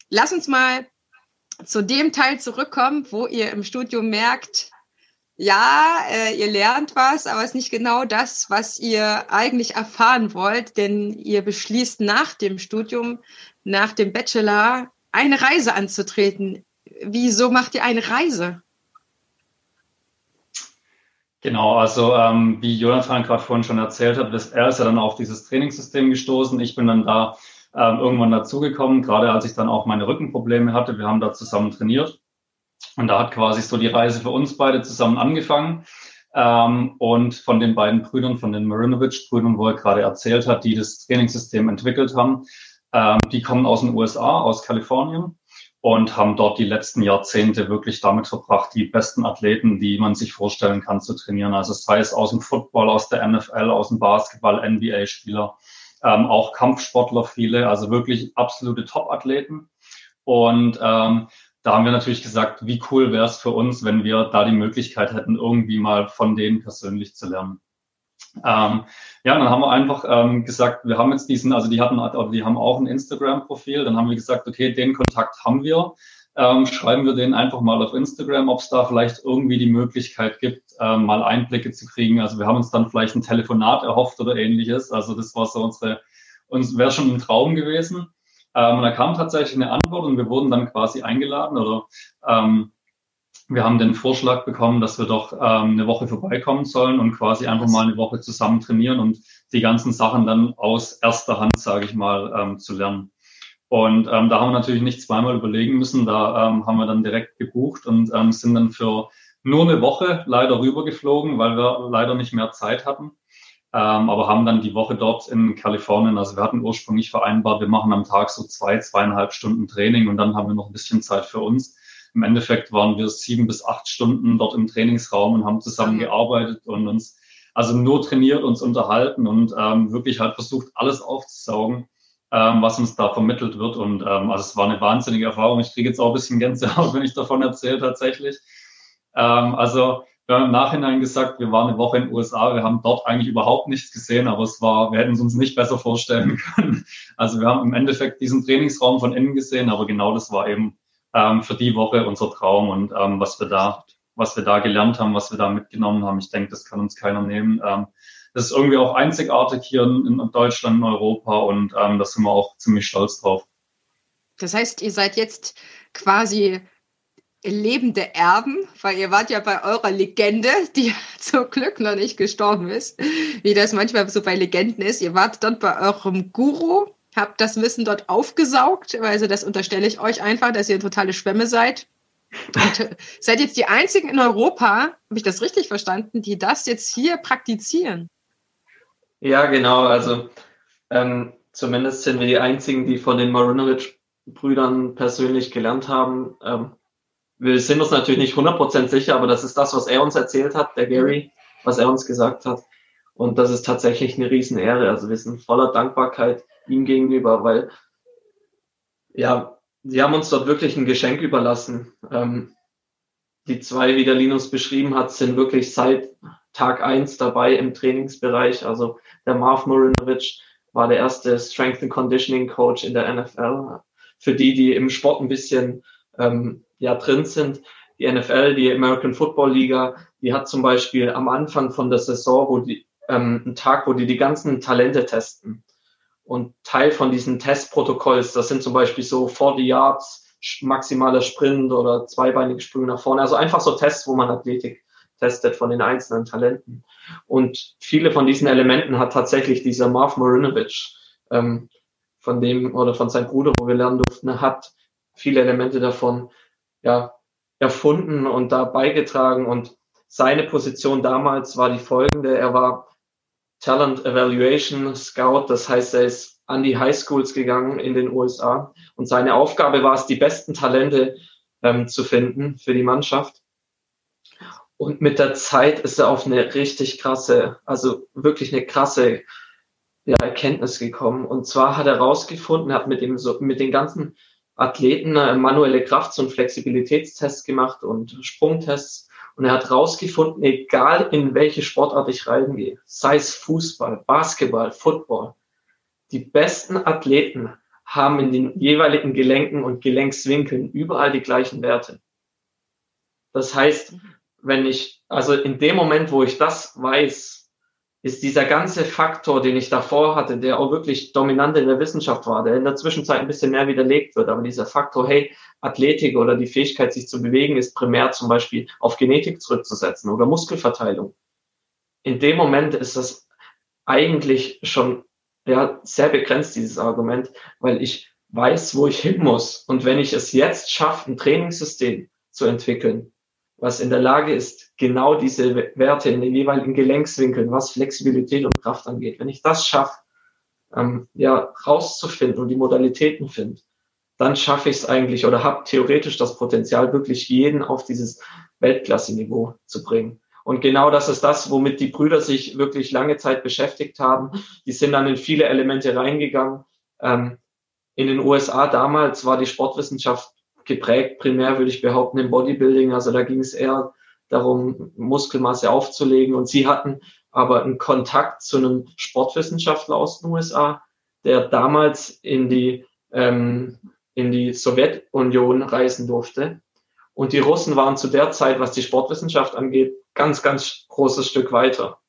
Lass uns mal zu dem Teil zurückkommen, wo ihr im Studium merkt, ja, äh, ihr lernt was, aber es ist nicht genau das, was ihr eigentlich erfahren wollt, denn ihr beschließt nach dem Studium nach dem Bachelor eine Reise anzutreten. Wieso macht ihr eine Reise? Genau, also ähm, wie Jonathan gerade vorhin schon erzählt hat, das, er ist ja dann auf dieses Trainingssystem gestoßen. Ich bin dann da ähm, irgendwann dazugekommen, gerade als ich dann auch meine Rückenprobleme hatte. Wir haben da zusammen trainiert. Und da hat quasi so die Reise für uns beide zusammen angefangen. Ähm, und von den beiden Brüdern, von den Marinovich-Brüdern, wo er gerade erzählt hat, die das Trainingssystem entwickelt haben, ähm, die kommen aus den USA, aus Kalifornien und haben dort die letzten Jahrzehnte wirklich damit verbracht, die besten Athleten, die man sich vorstellen kann, zu trainieren. Also sei es aus dem Football, aus der NFL, aus dem Basketball, NBA-Spieler, ähm, auch Kampfsportler viele, also wirklich absolute Top-Athleten. Und ähm, da haben wir natürlich gesagt, wie cool wäre es für uns, wenn wir da die Möglichkeit hätten, irgendwie mal von denen persönlich zu lernen. Ähm, ja, dann haben wir einfach ähm, gesagt, wir haben jetzt diesen, also die hatten, die haben auch ein Instagram-Profil. Dann haben wir gesagt, okay, den Kontakt haben wir. Ähm, schreiben wir den einfach mal auf Instagram, ob es da vielleicht irgendwie die Möglichkeit gibt, ähm, mal Einblicke zu kriegen. Also wir haben uns dann vielleicht ein Telefonat erhofft oder ähnliches. Also das war so unsere, uns wäre schon ein Traum gewesen. Ähm, und da kam tatsächlich eine Antwort und wir wurden dann quasi eingeladen oder ähm, wir haben den Vorschlag bekommen, dass wir doch ähm, eine Woche vorbeikommen sollen und quasi einfach mal eine Woche zusammen trainieren und die ganzen Sachen dann aus erster Hand, sage ich mal, ähm, zu lernen. Und ähm, da haben wir natürlich nicht zweimal überlegen müssen. Da ähm, haben wir dann direkt gebucht und ähm, sind dann für nur eine Woche leider rübergeflogen, weil wir leider nicht mehr Zeit hatten. Ähm, aber haben dann die Woche dort in Kalifornien, also wir hatten ursprünglich vereinbart, wir machen am Tag so zwei, zweieinhalb Stunden Training und dann haben wir noch ein bisschen Zeit für uns. Im Endeffekt waren wir sieben bis acht Stunden dort im Trainingsraum und haben zusammen mhm. gearbeitet und uns also nur trainiert, uns unterhalten und ähm, wirklich halt versucht, alles aufzusaugen, ähm, was uns da vermittelt wird. Und ähm, also es war eine wahnsinnige Erfahrung. Ich kriege jetzt auch ein bisschen Gänsehaut, [LAUGHS] wenn ich davon erzähle tatsächlich. Ähm, also wir haben im Nachhinein gesagt, wir waren eine Woche in den USA, wir haben dort eigentlich überhaupt nichts gesehen, aber es war, wir hätten es uns nicht besser vorstellen [LAUGHS] können. Also wir haben im Endeffekt diesen Trainingsraum von innen gesehen, aber genau das war eben ähm, für die Woche unser Traum und ähm, was wir da, was wir da gelernt haben, was wir da mitgenommen haben. Ich denke, das kann uns keiner nehmen. Ähm, das ist irgendwie auch einzigartig hier in, in Deutschland, in Europa und ähm, da sind wir auch ziemlich stolz drauf. Das heißt, ihr seid jetzt quasi lebende Erben, weil ihr wart ja bei eurer Legende, die [LAUGHS] zum Glück noch nicht gestorben ist, wie das manchmal so bei Legenden ist. Ihr wart dann bei eurem Guru, habt das Wissen dort aufgesaugt. Also das unterstelle ich euch einfach, dass ihr totale Schwämme seid. Und äh, seid jetzt die einzigen in Europa, habe ich das richtig verstanden, die das jetzt hier praktizieren? Ja, genau. Also ähm, zumindest sind wir die einzigen, die von den Marinovich-Brüdern persönlich gelernt haben. Ähm, wir sind uns natürlich nicht 100% sicher, aber das ist das, was er uns erzählt hat, der Gary, was er uns gesagt hat. Und das ist tatsächlich eine Riesenehre. Also wir sind voller Dankbarkeit ihm gegenüber, weil ja, sie haben uns dort wirklich ein Geschenk überlassen. Ähm, die zwei, wie der Linus beschrieben hat, sind wirklich seit Tag eins dabei im Trainingsbereich. Also der Marv Marinovic war der erste Strength and Conditioning Coach in der NFL. Für die, die im Sport ein bisschen ähm, ja drin sind, die NFL, die American Football Liga, die hat zum Beispiel am Anfang von der Saison, wo die ähm, einen Tag, wo die die ganzen Talente testen. Und Teil von diesen Testprotokolls, das sind zum Beispiel so 40 Yards, maximaler Sprint oder zweibeinige Sprünge nach vorne. Also einfach so Tests, wo man Athletik testet von den einzelnen Talenten. Und viele von diesen Elementen hat tatsächlich dieser Marv Marinovic, ähm, von dem oder von seinem Bruder, wo wir lernen durften, hat viele Elemente davon ja, erfunden und da beigetragen. Und seine Position damals war die folgende. Er war Talent Evaluation Scout, das heißt, er ist an die High Schools gegangen in den USA und seine Aufgabe war es, die besten Talente ähm, zu finden für die Mannschaft. Und mit der Zeit ist er auf eine richtig krasse, also wirklich eine krasse ja, Erkenntnis gekommen. Und zwar hat er herausgefunden, hat mit dem so, mit den ganzen Athleten äh, manuelle Kraft- und Flexibilitätstests gemacht und Sprungtests. Und er hat herausgefunden, egal in welche Sportart ich reingehe, sei es Fußball, Basketball, Football, die besten Athleten haben in den jeweiligen Gelenken und Gelenkswinkeln überall die gleichen Werte. Das heißt, wenn ich, also in dem Moment, wo ich das weiß, ist dieser ganze Faktor, den ich davor hatte, der auch wirklich dominant in der Wissenschaft war, der in der Zwischenzeit ein bisschen mehr widerlegt wird, aber dieser Faktor, hey, Athletik oder die Fähigkeit, sich zu bewegen, ist primär zum Beispiel auf Genetik zurückzusetzen oder Muskelverteilung. In dem Moment ist das eigentlich schon ja, sehr begrenzt, dieses Argument, weil ich weiß, wo ich hin muss. Und wenn ich es jetzt schaffe, ein Trainingssystem zu entwickeln, was in der Lage ist, genau diese Werte in den jeweiligen Gelenkswinkeln, was Flexibilität und Kraft angeht, wenn ich das schaffe, ähm, ja, rauszufinden und die Modalitäten finde, dann schaffe ich es eigentlich oder habe theoretisch das Potenzial, wirklich jeden auf dieses Weltklasse-Niveau zu bringen. Und genau das ist das, womit die Brüder sich wirklich lange Zeit beschäftigt haben. Die sind dann in viele Elemente reingegangen. Ähm, in den USA damals war die Sportwissenschaft geprägt, primär würde ich behaupten, im Bodybuilding. Also da ging es eher darum, Muskelmasse aufzulegen. Und sie hatten aber einen Kontakt zu einem Sportwissenschaftler aus den USA, der damals in die, ähm, in die Sowjetunion reisen durfte. Und die Russen waren zu der Zeit, was die Sportwissenschaft angeht, ganz, ganz großes Stück weiter.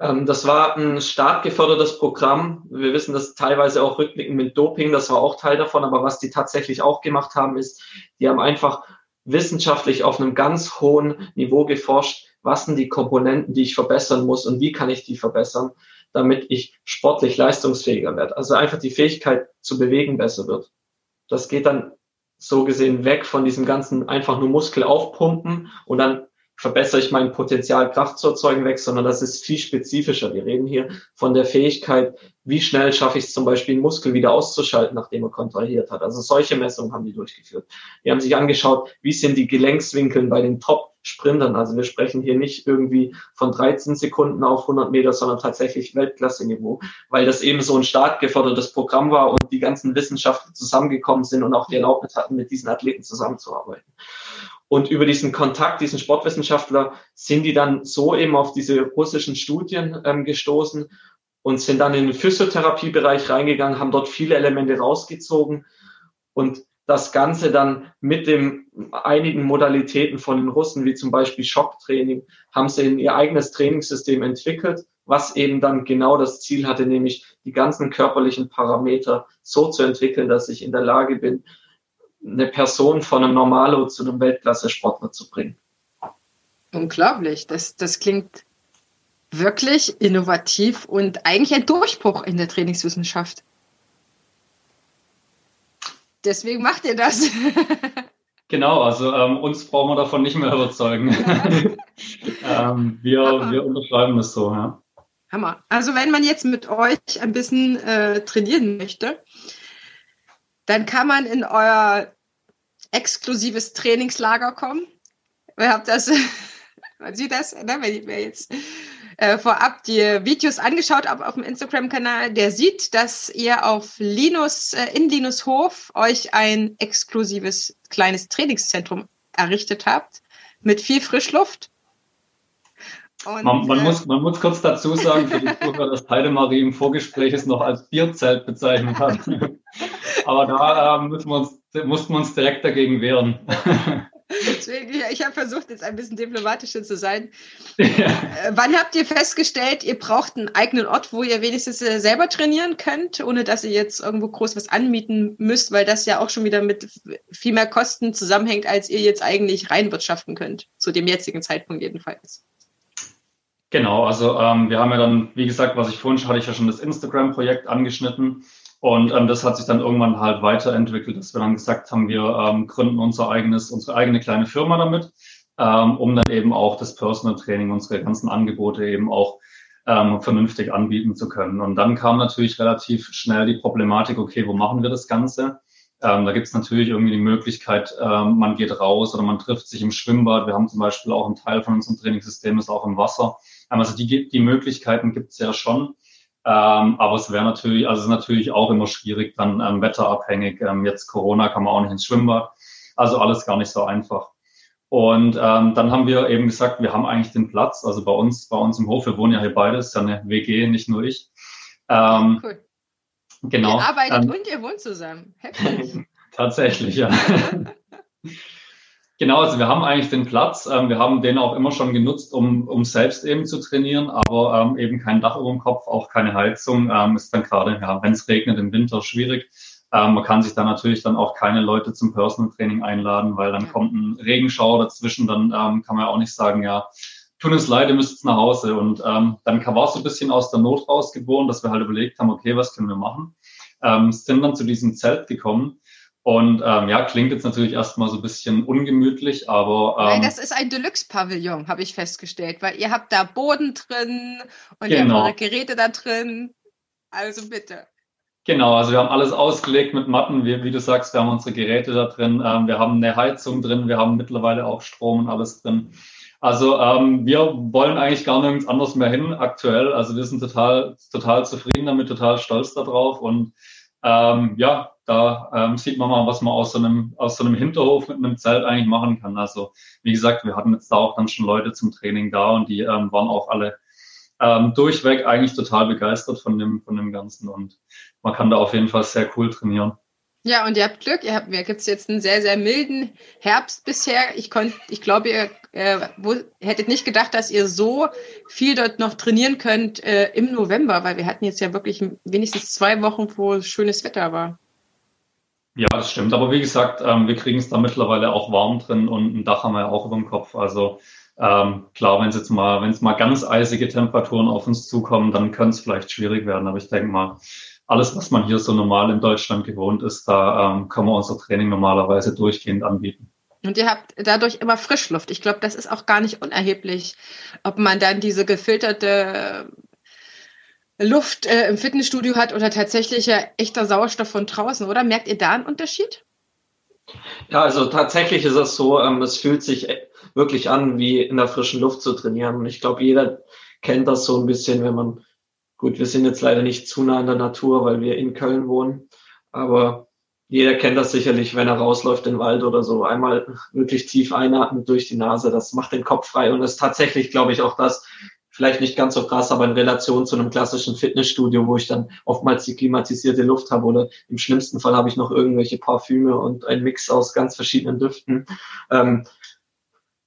Ähm, das war ein staatgefördertes Programm. Wir wissen das teilweise auch rückblickend mit Doping, das war auch Teil davon. Aber was die tatsächlich auch gemacht haben, ist, die haben einfach wissenschaftlich auf einem ganz hohen Niveau geforscht, was sind die Komponenten, die ich verbessern muss und wie kann ich die verbessern, damit ich sportlich leistungsfähiger werde. Also einfach die Fähigkeit zu bewegen besser wird. Das geht dann so gesehen weg von diesem ganzen einfach nur Muskel aufpumpen und dann verbessere ich mein Potenzial, Kraft zu erzeugen, weg, sondern das ist viel spezifischer. Wir reden hier von der Fähigkeit, wie schnell schaffe ich es zum Beispiel, einen Muskel wieder auszuschalten, nachdem er kontrahiert hat. Also solche Messungen haben die durchgeführt. Die haben sich angeschaut, wie sind die Gelenkswinkeln bei den Top-Sprintern. Also wir sprechen hier nicht irgendwie von 13 Sekunden auf 100 Meter, sondern tatsächlich Weltklasse-Niveau, weil das eben so ein startgefördertes Programm war und die ganzen Wissenschaftler zusammengekommen sind und auch die Erlaubnis hatten, mit diesen Athleten zusammenzuarbeiten. Und über diesen Kontakt, diesen Sportwissenschaftler, sind die dann so eben auf diese russischen Studien ähm, gestoßen und sind dann in den Physiotherapiebereich reingegangen, haben dort viele Elemente rausgezogen und das Ganze dann mit den einigen Modalitäten von den Russen, wie zum Beispiel Schocktraining, haben sie in ihr eigenes Trainingssystem entwickelt, was eben dann genau das Ziel hatte, nämlich die ganzen körperlichen Parameter so zu entwickeln, dass ich in der Lage bin, eine Person von einem Normalo zu einem Weltklasse-Sportler zu bringen. Unglaublich. Das, das klingt wirklich innovativ und eigentlich ein Durchbruch in der Trainingswissenschaft. Deswegen macht ihr das. [LAUGHS] Genau, also ähm, uns brauchen wir davon nicht mehr überzeugen. [LAUGHS] ähm, wir, wir unterschreiben das so. Ja. Hammer. Also wenn man jetzt mit euch ein bisschen äh, trainieren möchte, dann kann man in euer exklusives Trainingslager kommen. Ihr habt das, [LAUGHS] man sieht das, ne, wenn ich mir jetzt äh, vorab die Videos angeschaut habe auf dem Instagram-Kanal, der sieht, dass ihr auf Linus, äh, in Linus Hof euch ein exklusives kleines Trainingszentrum errichtet habt mit viel Frischluft. man, man, äh, muss, man muss kurz dazu sagen, für die Zuhörer, dass Heidemarie im Vorgespräch es noch als Bierzelt bezeichnet hat. [LAUGHS] Aber da äh, müssen wir uns, mussten wir uns direkt dagegen wehren. [LAUGHS] Deswegen, ich habe versucht, jetzt ein bisschen diplomatischer zu sein. [LAUGHS] Ja. Äh, wann habt ihr festgestellt, ihr braucht einen eigenen Ort, wo ihr wenigstens äh, selber trainieren könnt, ohne dass ihr jetzt irgendwo groß was anmieten müsst, weil das ja auch schon wieder mit viel mehr Kosten zusammenhängt, als ihr jetzt eigentlich reinwirtschaften könnt, zu dem jetzigen Zeitpunkt jedenfalls. Genau, also ähm, wir haben ja dann, wie gesagt, was ich vorhin hatte, ich ja schon das Instagram-Projekt angeschnitten. Und ähm, das hat sich dann irgendwann halt weiterentwickelt, dass wir dann gesagt haben, wir ähm, gründen unser eigenes, unsere eigene kleine Firma damit, ähm, um dann eben auch das Personal Training, unsere ganzen Angebote eben auch ähm, vernünftig anbieten zu können. Und dann kam natürlich relativ schnell die Problematik, okay, wo machen wir das Ganze? Ähm, da gibt es natürlich irgendwie die Möglichkeit, ähm, man geht raus oder man trifft sich im Schwimmbad. Wir haben zum Beispiel auch einen Teil von unserem Trainingssystem ist auch im Wasser. Ähm, also die, die Möglichkeiten gibt es ja schon. Ähm, aber es wäre natürlich, also es ist natürlich auch immer schwierig, dann ähm, wetterabhängig. Ähm, jetzt Corona kann man auch nicht ins Schwimmbad. Also alles gar nicht so einfach. Und ähm, dann haben wir eben gesagt, wir haben eigentlich den Platz. Also bei uns, bei uns im Hof, wir wohnen ja hier beide, ist ja eine WG, nicht nur ich. Ähm, cool. Genau. Ihr arbeitet ähm, und ihr wohnt zusammen. [LAUGHS] Tatsächlich, ja. [LAUGHS] Genau, also wir haben eigentlich den Platz. Ähm, wir haben den auch immer schon genutzt, um, um selbst eben zu trainieren, aber ähm, eben kein Dach über dem Kopf, auch keine Heizung. Ähm, ist dann gerade, ja, wenn es regnet im Winter, schwierig. Ähm, man kann sich dann natürlich dann auch keine Leute zum Personal Training einladen, weil dann kommt ein Regenschauer dazwischen. Dann ähm, kann man ja auch nicht sagen, ja, tun es leid, ihr müsst nach Hause. Und ähm, dann war es so ein bisschen aus der Not rausgeboren, dass wir halt überlegt haben, okay, was können wir machen? Ähm, sind dann zu diesem Zelt gekommen und ähm, ja, klingt jetzt natürlich erstmal so ein bisschen ungemütlich, aber. Ähm, Nein, das ist ein Deluxe-Pavillon, habe ich festgestellt, weil ihr habt da Boden drin und genau. ihr habt genau. eure Geräte da drin. Also bitte. Genau, also wir haben alles ausgelegt mit Matten, wie, wie du sagst, wir haben unsere Geräte da drin, ähm, wir haben eine Heizung drin, wir haben mittlerweile auch Strom und alles drin. Also ähm, wir wollen eigentlich gar nirgends anders mehr hin aktuell. Also wir sind total, total zufrieden damit, total stolz darauf und ähm, ja, da ähm, sieht man mal, was man aus so, einem, aus so einem Hinterhof mit einem Zelt eigentlich machen kann. Also wie gesagt, wir hatten jetzt da auch dann schon Leute zum Training da und die ähm, waren auch alle ähm, durchweg eigentlich total begeistert von dem, von dem Ganzen und man kann da auf jeden Fall sehr cool trainieren. Ja, und ihr habt Glück, ihr habt, mir gibt's jetzt einen sehr, sehr milden Herbst bisher. Ich konnte, ich glaube, ihr äh, wo, hättet nicht gedacht, dass ihr so viel dort noch trainieren könnt äh, im November, weil wir hatten jetzt ja wirklich wenigstens zwei Wochen, wo schönes Wetter war. Ja, das stimmt. Aber wie gesagt, ähm, wir kriegen es da mittlerweile auch warm drin und ein Dach haben wir ja auch über dem Kopf. Also ähm, klar, wenn es jetzt mal, wenn es mal ganz eisige Temperaturen auf uns zukommen, dann könnte es vielleicht schwierig werden. Aber ich denke mal, alles, was man hier so normal in Deutschland gewohnt ist, da ähm, können wir unser Training normalerweise durchgehend anbieten. Und ihr habt dadurch immer Frischluft. Ich glaube, das ist auch gar nicht unerheblich, ob man dann diese gefilterte Luft äh, im Fitnessstudio hat oder tatsächlich ja echter Sauerstoff von draußen, oder? Merkt ihr da einen Unterschied? Ja, also tatsächlich ist es so, ähm, es fühlt sich wirklich an, wie in der frischen Luft zu trainieren. Und ich glaube, jeder kennt das so ein bisschen, wenn man, gut, wir sind jetzt leider nicht zu nah in der Natur, weil wir in Köln wohnen, aber jeder kennt das sicherlich, wenn er rausläuft in den Wald oder so. Einmal wirklich tief einatmen durch die Nase, das macht den Kopf frei und ist tatsächlich, glaube ich, auch das, vielleicht nicht ganz so krass, aber in Relation zu einem klassischen Fitnessstudio, wo ich dann oftmals die klimatisierte Luft habe oder im schlimmsten Fall habe ich noch irgendwelche Parfüme und ein Mix aus ganz verschiedenen Düften. Ähm,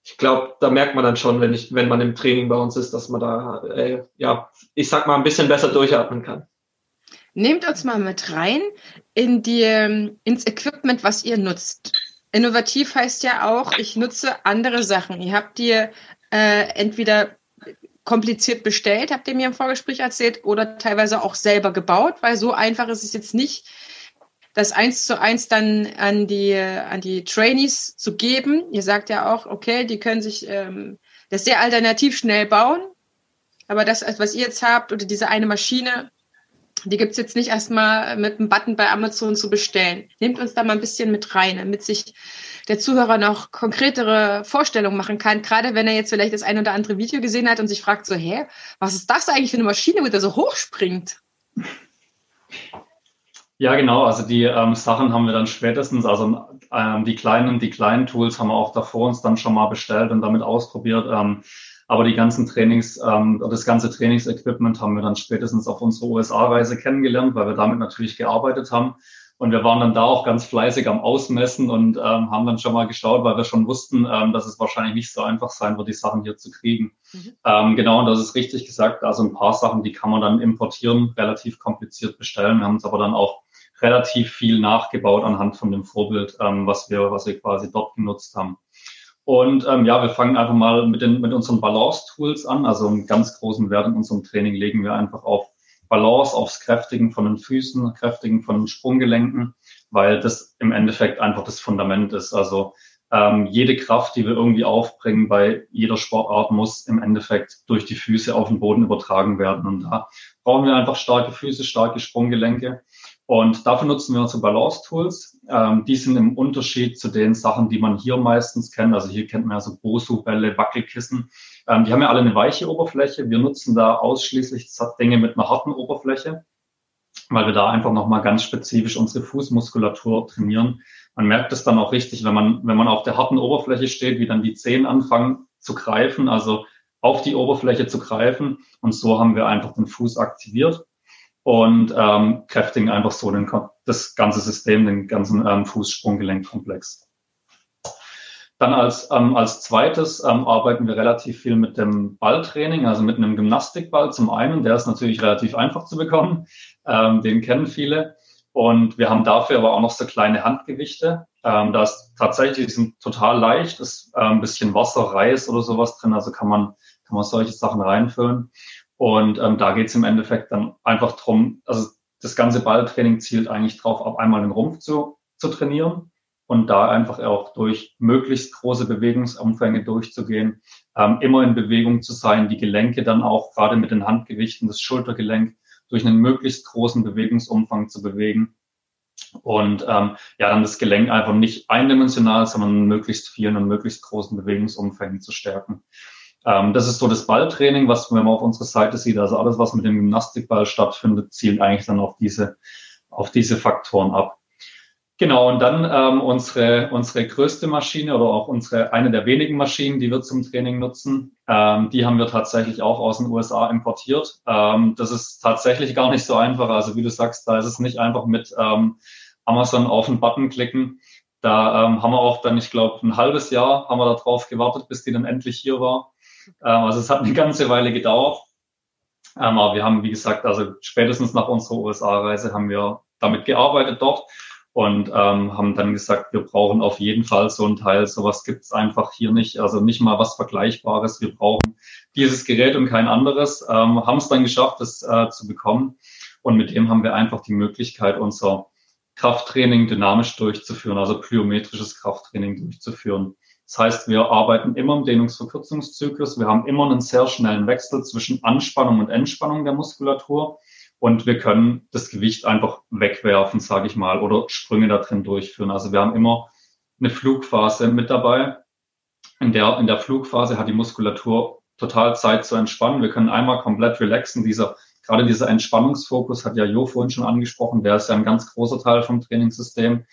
ich glaube, da merkt man dann schon, wenn ich, wenn man im Training bei uns ist, dass man da, äh, ja, ich sag mal, ein bisschen besser durchatmen kann. Nehmt uns mal mit rein in die, ins Equipment, was ihr nutzt. Innovativ heißt ja auch, ich nutze andere Sachen. Ihr habt dir äh, entweder kompliziert bestellt, habt ihr mir im Vorgespräch erzählt, oder teilweise auch selber gebaut, weil so einfach ist es jetzt nicht, das eins zu eins dann an die, an die Trainees zu geben. Ihr sagt ja auch, okay, die können sich ähm, das sehr alternativ schnell bauen, aber das, was ihr jetzt habt, oder diese eine Maschine, die gibt's jetzt nicht erstmal mit einem Button bei Amazon zu bestellen. Nehmt uns da mal ein bisschen mit rein, damit sich der Zuhörer noch konkretere Vorstellungen machen kann, gerade wenn er jetzt vielleicht das ein oder andere Video gesehen hat und sich fragt so, hä, was ist das eigentlich für eine Maschine, wo der so hoch springt? Ja, genau. Also die ähm, Sachen haben wir dann spätestens, also ähm, die kleinen, die kleinen Tools haben wir auch davor uns dann schon mal bestellt und damit ausprobiert. Ähm, Aber die ganzen Trainings, ähm, das ganze Trainingsequipment haben wir dann spätestens auf unserer USA-Reise kennengelernt, weil wir damit natürlich gearbeitet haben. Und wir waren dann da auch ganz fleißig am Ausmessen und ähm, haben dann schon mal geschaut, weil wir schon wussten, ähm, dass es wahrscheinlich nicht so einfach sein wird, die Sachen hier zu kriegen. Mhm. Ähm, genau, und das ist richtig gesagt. Also ein paar Sachen, die kann man dann importieren, relativ kompliziert bestellen. Wir haben es aber dann auch relativ viel nachgebaut anhand von dem Vorbild, ähm, was wir, was wir quasi dort genutzt haben. Und ähm, ja, wir fangen einfach mal mit, den, mit unseren Balance-Tools an. Also einen ganz großen Wert in unserem Training legen wir einfach auf Balance, aufs Kräftigen von den Füßen, Kräftigen von den Sprunggelenken, weil das im Endeffekt einfach das Fundament ist. Also ähm, jede Kraft, die wir irgendwie aufbringen bei jeder Sportart, muss im Endeffekt durch die Füße auf den Boden übertragen werden. Und da brauchen wir einfach starke Füße, starke Sprunggelenke. Und dafür nutzen wir unsere Balance-Tools. Ähm, die sind im Unterschied zu den Sachen, die man hier meistens kennt. Also hier kennt man ja so Bosu-Bälle, Wackelkissen. Ähm, die haben ja alle eine weiche Oberfläche. Wir nutzen da ausschließlich Dinge mit einer harten Oberfläche, weil wir da einfach nochmal ganz spezifisch unsere Fußmuskulatur trainieren. Man merkt es dann auch richtig, wenn man, wenn man auf der harten Oberfläche steht, wie dann die Zehen anfangen zu greifen, also auf die Oberfläche zu greifen. Und so haben wir einfach den Fuß aktiviert und ähm, kräftigen einfach so den, das ganze System, den ganzen ähm, Fußsprunggelenkkomplex. Dann als, ähm, als zweites ähm, arbeiten wir relativ viel mit dem Balltraining, also mit einem Gymnastikball zum einen. Der ist natürlich relativ einfach zu bekommen, ähm, den kennen viele. Und wir haben dafür aber auch noch so kleine Handgewichte. Ähm, da ist tatsächlich, die sind total leicht, ist äh, ein bisschen Wasser, Reis oder sowas drin, also kann man, kann man solche Sachen reinfüllen. Und ähm, da geht es im Endeffekt dann einfach drum, also das ganze Balltraining zielt eigentlich drauf, ab einmal den Rumpf zu, zu trainieren und da einfach auch durch möglichst große Bewegungsumfänge durchzugehen, ähm, immer in Bewegung zu sein, die Gelenke dann auch gerade mit den Handgewichten, das Schultergelenk durch einen möglichst großen Bewegungsumfang zu bewegen und ähm, ja, dann das Gelenk einfach nicht eindimensional, sondern möglichst vielen und möglichst großen Bewegungsumfängen zu stärken. Ähm, das ist so das Balltraining, was wenn man auf unserer Seite sieht. Also alles, was mit dem Gymnastikball stattfindet, zielt eigentlich dann auf diese, auf diese Faktoren ab. Genau, und dann ähm, unsere, unsere größte Maschine oder auch unsere eine der wenigen Maschinen, die wir zum Training nutzen, ähm, die haben wir tatsächlich auch aus den USA importiert. Ähm, das ist tatsächlich gar nicht so einfach. Also wie du sagst, da ist es nicht einfach mit ähm, Amazon auf den Button klicken. Da ähm, haben wir auch dann, ich glaube, ein halbes Jahr haben wir darauf gewartet, bis die dann endlich hier war. Ähm, also es hat eine ganze Weile gedauert. Ähm, aber wir haben, wie gesagt, also spätestens nach unserer USA-Reise haben wir damit gearbeitet dort und ähm, haben dann gesagt, wir brauchen auf jeden Fall so ein Teil. Sowas gibt es einfach hier nicht. Also nicht mal was Vergleichbares. Wir brauchen dieses Gerät und kein anderes. Ähm, haben es dann geschafft, es äh, zu bekommen. Und mit dem haben wir einfach die Möglichkeit, unser Krafttraining dynamisch durchzuführen, also plyometrisches Krafttraining durchzuführen. Das heißt, wir arbeiten immer im Dehnungsverkürzungszyklus. Wir haben immer einen sehr schnellen Wechsel zwischen Anspannung und Entspannung der Muskulatur. Und wir können das Gewicht einfach wegwerfen, sage ich mal, oder Sprünge da drin durchführen. Also wir haben immer eine Flugphase mit dabei. In der, in der Flugphase hat die Muskulatur total Zeit zu entspannen. Wir können einmal komplett relaxen. Dieser, gerade dieser Entspannungsfokus hat ja Jo vorhin schon angesprochen. Der ist ja ein ganz großer Teil vom Trainingssystem.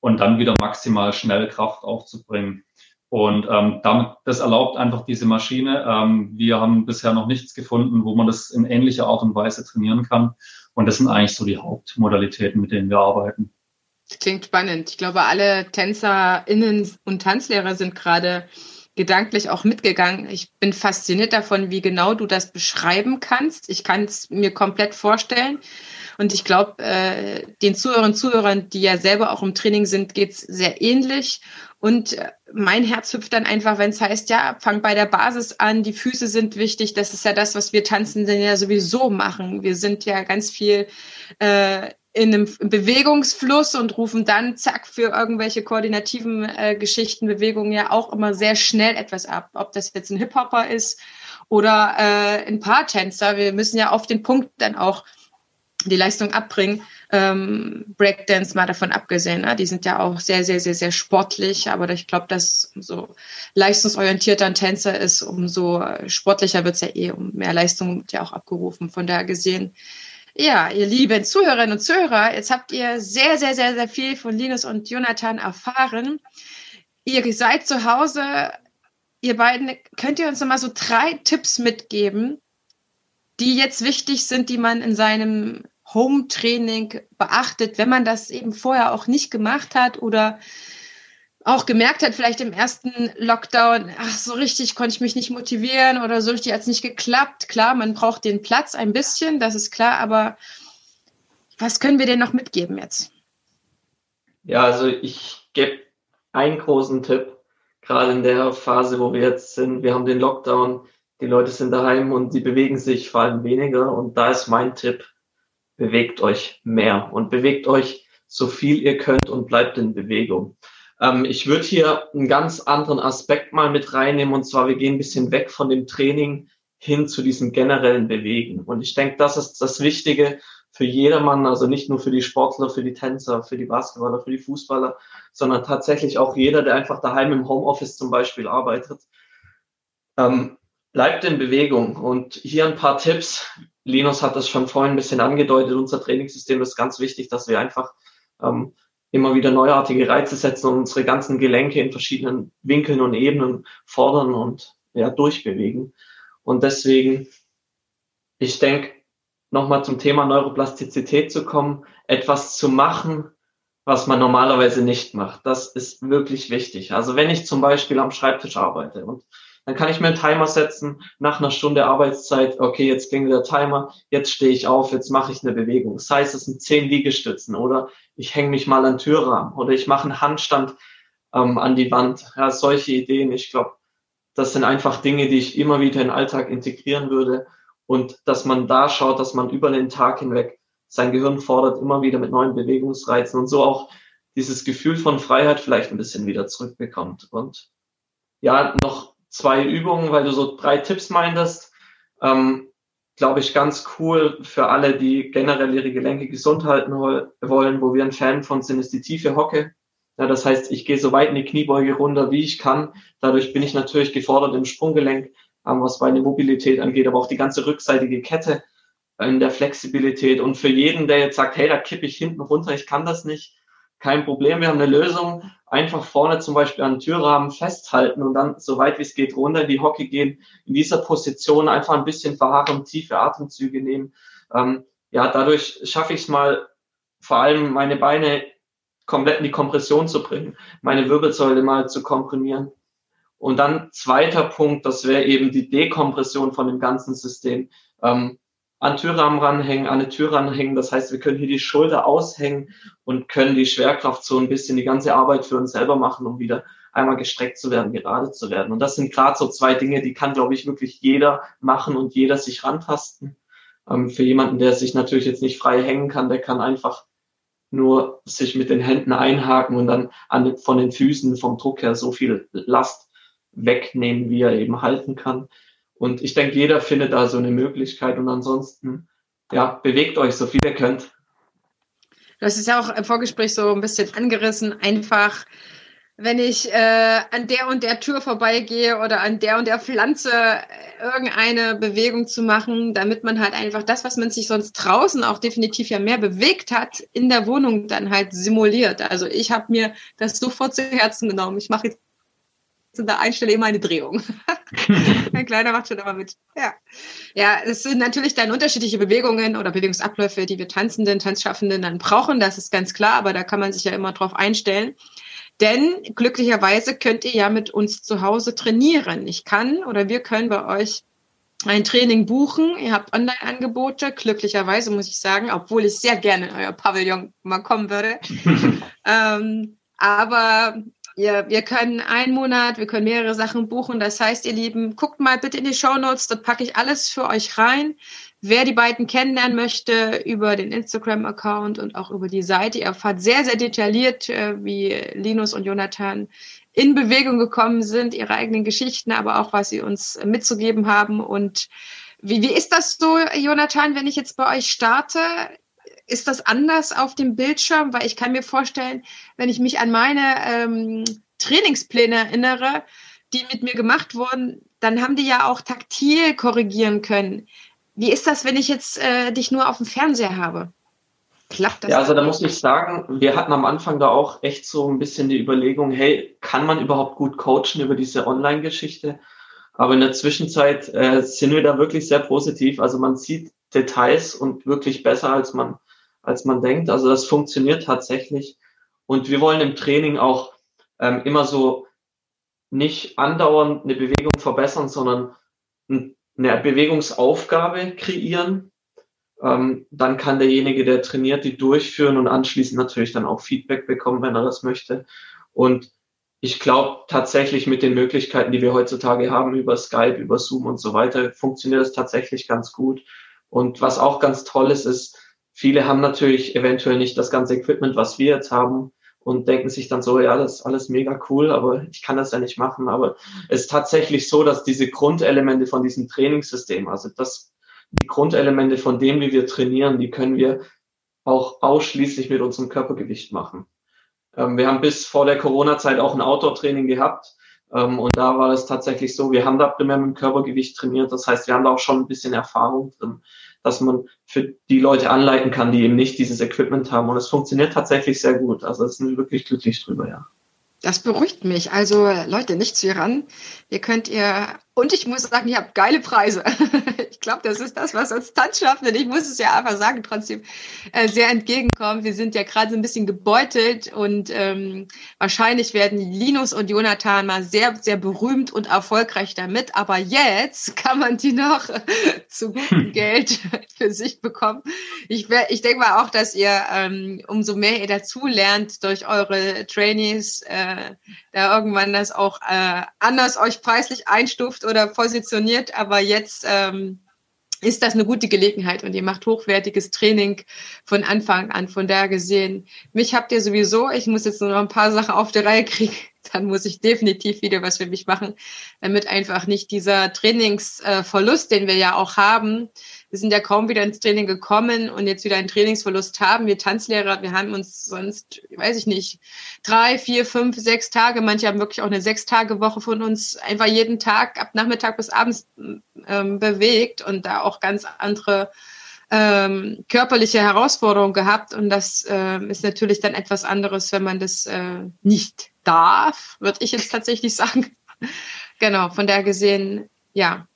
Und dann wieder maximal schnell Kraft aufzubringen. Und ähm, damit, das erlaubt einfach diese Maschine. Ähm, wir haben bisher noch nichts gefunden, wo man das in ähnlicher Art und Weise trainieren kann. Und das sind eigentlich so die Hauptmodalitäten, mit denen wir arbeiten. Klingt spannend. Ich glaube, alle TänzerInnen und Tanzlehrer sind gerade gedanklich auch mitgegangen. Ich bin fasziniert davon, wie genau du das beschreiben kannst. Ich kann es mir komplett vorstellen. Und ich glaube, äh, den Zuhörern und Zuhörern, die ja selber auch im Training sind, geht's sehr ähnlich. Und äh, mein Herz hüpft dann einfach, wenn es heißt, ja, fang bei der Basis an, die Füße sind wichtig. Das ist ja das, was wir tanzen denn ja sowieso machen. Wir sind ja ganz viel äh, in einem Bewegungsfluss und rufen dann zack für irgendwelche koordinativen äh, Geschichten, Bewegungen ja auch immer sehr schnell etwas ab. Ob das jetzt ein Hip-Hopper ist oder äh, ein Paartänzer. Wir müssen ja auf den Punkt dann auch die Leistung abbringen. Ähm, Breakdance mal davon abgesehen, ne? die sind ja auch sehr, sehr, sehr, sehr sportlich, aber ich glaube, dass umso leistungsorientierter ein Tänzer ist, umso sportlicher wird's ja eh, um mehr Leistung wird ja auch abgerufen. Von daher gesehen, ja, ihr lieben Zuhörerinnen und Zuhörer, jetzt habt ihr sehr, sehr, sehr, sehr viel von Linus und Jonathan erfahren. Ihr seid zu Hause ihr beiden, könnt ihr uns noch mal so drei Tipps mitgeben, die jetzt wichtig sind, die man in seinem Home-Training beachtet, wenn man das eben vorher auch nicht gemacht hat oder auch gemerkt hat, vielleicht im ersten Lockdown, ach, so richtig konnte ich mich nicht motivieren oder so richtig hat es nicht geklappt. Klar, man braucht den Platz ein bisschen, das ist klar, aber was können wir denn noch mitgeben jetzt? Ja, also ich gebe einen großen Tipp, gerade in der Phase, wo wir jetzt sind. Wir haben den Lockdown, die Leute sind daheim und die bewegen sich vor allem weniger. Und da ist mein Tipp, bewegt euch mehr und bewegt euch so viel ihr könnt und bleibt in Bewegung. Ähm, ich würde hier einen ganz anderen Aspekt mal mit reinnehmen und zwar wir gehen ein bisschen weg von dem Training hin zu diesem generellen Bewegen. Und ich denke, das ist das Wichtige für jedermann, also nicht nur für die Sportler, für die Tänzer, für die Basketballer, für die Fußballer, sondern tatsächlich auch jeder, der einfach daheim im Homeoffice zum Beispiel arbeitet. Ähm, bleibt in Bewegung. Und hier ein paar Tipps. Linus hat das schon vorhin ein bisschen angedeutet. Unser Trainingssystem ist ganz wichtig, dass wir einfach ähm, immer wieder neuartige Reize setzen und unsere ganzen Gelenke in verschiedenen Winkeln und Ebenen fordern und ja, durchbewegen. Und deswegen, ich denke, nochmal zum Thema Neuroplastizität zu kommen, etwas zu machen, was man normalerweise nicht macht. Das ist wirklich wichtig. Also wenn ich zum Beispiel am Schreibtisch arbeite und dann kann ich mir einen Timer setzen, nach einer Stunde Arbeitszeit, okay, jetzt klingelt der Timer, jetzt stehe ich auf, jetzt mache ich eine Bewegung. Das heißt, es sind zehn Liegestützen oder ich hänge mich mal an Türrahmen oder ich mache einen Handstand ähm, an die Wand. Ja, solche Ideen, ich glaube, das sind einfach Dinge, die ich immer wieder in den Alltag integrieren würde und dass man da schaut, dass man über den Tag hinweg sein Gehirn fordert immer wieder mit neuen Bewegungsreizen und so auch dieses Gefühl von Freiheit vielleicht ein bisschen wieder zurückbekommt. Und ja, noch zwei Übungen, weil du so drei Tipps meintest. Ähm, Glaube ich, ganz cool für alle, die generell ihre Gelenke gesund halten wollen. Wo wir ein Fan von sind, ist die tiefe Hocke. Ja, das heißt, ich gehe so weit in die Kniebeuge runter, wie ich kann. Dadurch bin ich natürlich gefordert im Sprunggelenk, ähm, was meine Mobilität angeht, aber auch die ganze rückseitige Kette in der Flexibilität. Und für jeden, der jetzt sagt, hey, da kippe ich hinten runter, ich kann das nicht, kein Problem, wir haben eine Lösung. Einfach vorne zum Beispiel an den Türrahmen festhalten und dann so weit wie es geht runter in die Hocke gehen, in dieser Position einfach ein bisschen verharren, tiefe Atemzüge nehmen. Ähm, ja, dadurch schaffe ich es mal, vor allem meine Beine komplett in die Kompression zu bringen, meine Wirbelsäule mal zu komprimieren. Und dann zweiter Punkt, das wäre eben die Dekompression von dem ganzen System. Ähm, an Türrahmen ranhängen, an eine Tür ranhängen. Das heißt, wir können hier die Schulter aushängen und können die Schwerkraft so ein bisschen die ganze Arbeit für uns selber machen, um wieder einmal gestreckt zu werden, gerade zu werden. Und das sind gerade so zwei Dinge, die kann, glaube ich, wirklich jeder machen und jeder sich rantasten. Ähm, für jemanden, der sich natürlich jetzt nicht frei hängen kann, der kann einfach nur sich mit den Händen einhaken und dann an, von den Füßen vom Druck her so viel Last wegnehmen, wie er eben halten kann. Und ich denke, jeder findet da so eine Möglichkeit. Und ansonsten, ja, bewegt euch so viel ihr könnt. Hast es ja auch im Vorgespräch so ein bisschen angerissen. Einfach, wenn ich äh, an der und der Tür vorbeigehe oder an der und der Pflanze äh, irgendeine Bewegung zu machen, damit man halt einfach das, was man sich sonst draußen auch definitiv ja mehr bewegt hat, in der Wohnung dann halt simuliert. Also ich habe mir das sofort zu Herzen genommen. Ich mache jetzt an der einen Stelle immer eine Drehung. [LAUGHS] mein Kleiner macht schon immer mit. Ja. Ja, es sind natürlich dann unterschiedliche Bewegungen oder Bewegungsabläufe, die wir Tanzenden, Tanzschaffenden dann brauchen. Das ist ganz klar, aber da kann man sich ja immer drauf einstellen. Denn glücklicherweise könnt ihr ja mit uns zu Hause trainieren. Ich kann oder wir können bei euch ein Training buchen. Ihr habt Online-Angebote. Glücklicherweise muss ich sagen, obwohl ich sehr gerne in euer Pavillon mal kommen würde. [LAUGHS] ähm, aber ja, wir können einen Monat, wir können mehrere Sachen buchen. Das heißt, ihr Lieben, guckt mal bitte in die Show Notes, dort packe ich alles für euch rein. Wer die beiden kennenlernen möchte, über den Instagram-Account und auch über die Seite, ihr erfahrt sehr, sehr detailliert, äh, wie Linus und Jonathan in Bewegung gekommen sind, ihre eigenen Geschichten, aber auch, was sie uns mitzugeben haben. Und wie, wie ist das so, Jonathan, wenn ich jetzt bei euch starte? Ist das anders auf dem Bildschirm? Weil ich kann mir vorstellen, wenn ich mich an meine ähm, Trainingspläne erinnere, die mit mir gemacht wurden, dann haben die ja auch taktil korrigieren können. Wie ist das, wenn ich jetzt äh, dich nur auf dem Fernseher habe? Klappt das? Ja, also da muss ich sagen, wir hatten am Anfang da auch echt so ein bisschen die Überlegung, hey, kann man überhaupt gut coachen über diese Online-Geschichte? Aber in der Zwischenzeit äh, sind wir da wirklich sehr positiv. Also man sieht Details und wirklich besser, als man, als man denkt. Also das funktioniert tatsächlich. Und wir wollen im Training auch ähm, immer so nicht andauernd eine Bewegung verbessern, sondern eine Bewegungsaufgabe kreieren, ähm, dann kann derjenige, der trainiert, die durchführen und anschließend natürlich dann auch Feedback bekommen, wenn er das möchte. Und ich glaube tatsächlich mit den Möglichkeiten, die wir heutzutage haben über Skype, über Zoom und so weiter, funktioniert es tatsächlich ganz gut. Und was auch ganz toll ist, ist, viele haben natürlich eventuell nicht das ganze Equipment, was wir jetzt haben und denken sich dann so, ja, das ist alles mega cool, aber ich kann das ja nicht machen. Aber es ist tatsächlich so, dass diese Grundelemente von diesem Trainingssystem, also das die Grundelemente von dem, wie wir trainieren, die können wir auch ausschließlich mit unserem Körpergewicht machen. Ähm, wir haben bis vor der Corona-Zeit auch ein Outdoor-Training gehabt. Ähm, und da war es tatsächlich so, wir haben da primär mit dem Körpergewicht trainiert. Das heißt, wir haben da auch schon ein bisschen Erfahrung drin, dass man für die Leute anleiten kann, die eben nicht dieses Equipment haben. Und es funktioniert tatsächlich sehr gut. Also es sind wir wirklich glücklich drüber, ja. Das beruhigt mich. Also Leute, nicht zu ihr ran. Ihr könnt ihr und ich muss sagen, ihr habt geile Preise. [LAUGHS] ich glaube, das ist das, was uns Tanzschaffenden, ich muss es ja einfach sagen, trotzdem äh, sehr entgegenkommt. Wir sind ja gerade so ein bisschen gebeutelt und ähm, wahrscheinlich werden Linus und Jonathan mal sehr, sehr berühmt und erfolgreich damit. Aber jetzt [LAUGHS] kann man die noch [LAUGHS] zu gutem Geld für sich bekommen. Ich, ich denke mal auch, dass ihr, ähm, umso mehr ihr dazu lernt durch eure Trainees, äh, da irgendwann das auch äh, anders euch preislich einstuft oder positioniert, aber jetzt ähm, ist das eine gute Gelegenheit und ihr macht hochwertiges Training von Anfang an. Von daher gesehen, mich habt ihr sowieso. Ich muss jetzt nur noch ein paar Sachen auf der Reihe kriegen. [LAUGHS] Dann muss ich definitiv wieder was für mich machen, damit einfach nicht dieser Trainingsverlust, den wir ja auch haben, wir sind ja kaum wieder ins Training gekommen und jetzt wieder einen Trainingsverlust haben. Wir Tanzlehrer, wir haben uns sonst, weiß ich nicht, drei, vier, fünf, sechs Tage, manche haben wirklich auch eine Sechs-Tage-Woche von uns einfach jeden Tag ab Nachmittag bis abends ähm, bewegt und da auch ganz andere ähm, körperliche Herausforderungen gehabt. Und das äh, ist natürlich dann etwas anderes, wenn man das äh, nicht darf, würde ich jetzt tatsächlich [LAUGHS] sagen. genau, von daher gesehen, ja,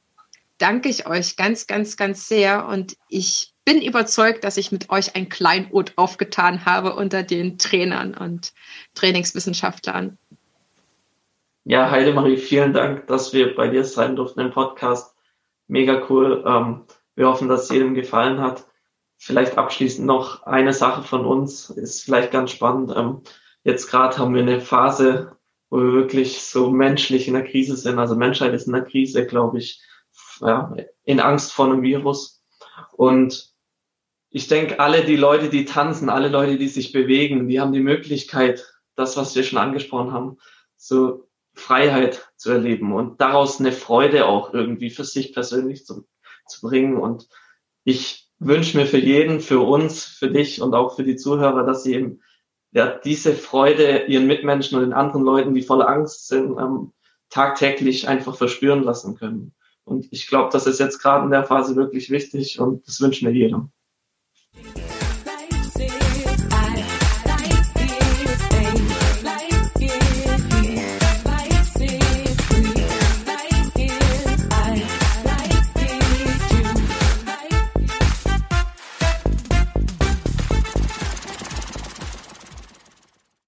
danke ich euch ganz, ganz, ganz sehr und ich bin überzeugt, dass ich mit euch ein Kleinod aufgetan habe unter den Trainern und Trainingswissenschaftlern. Ja, Heidemarie, vielen Dank, dass wir bei dir sein durften im Podcast. Mega cool. Ähm, wir hoffen, dass es jedem gefallen hat. Vielleicht abschließend noch eine Sache von uns, ist vielleicht ganz spannend. Ähm, jetzt gerade haben wir eine Phase, wo wir wirklich so menschlich in der Krise sind. Also Menschheit ist in der Krise, glaube ich ja, in Angst vor einem Virus. Und ich denke, alle die Leute, die tanzen, alle Leute, die sich bewegen, die haben die Möglichkeit, das, was wir schon angesprochen haben, so Freiheit zu erleben und daraus eine Freude auch irgendwie für sich persönlich zu, zu bringen. Und ich wünsche mir für jeden, für uns, für dich und auch für die Zuhörer, dass sie eben ja, diese Freude ihren Mitmenschen und den anderen Leuten, die voller Angst sind, ähm, tagtäglich einfach verspüren lassen können. Und ich glaube, das ist jetzt gerade in der Phase wirklich wichtig und das wünschen wir jedem.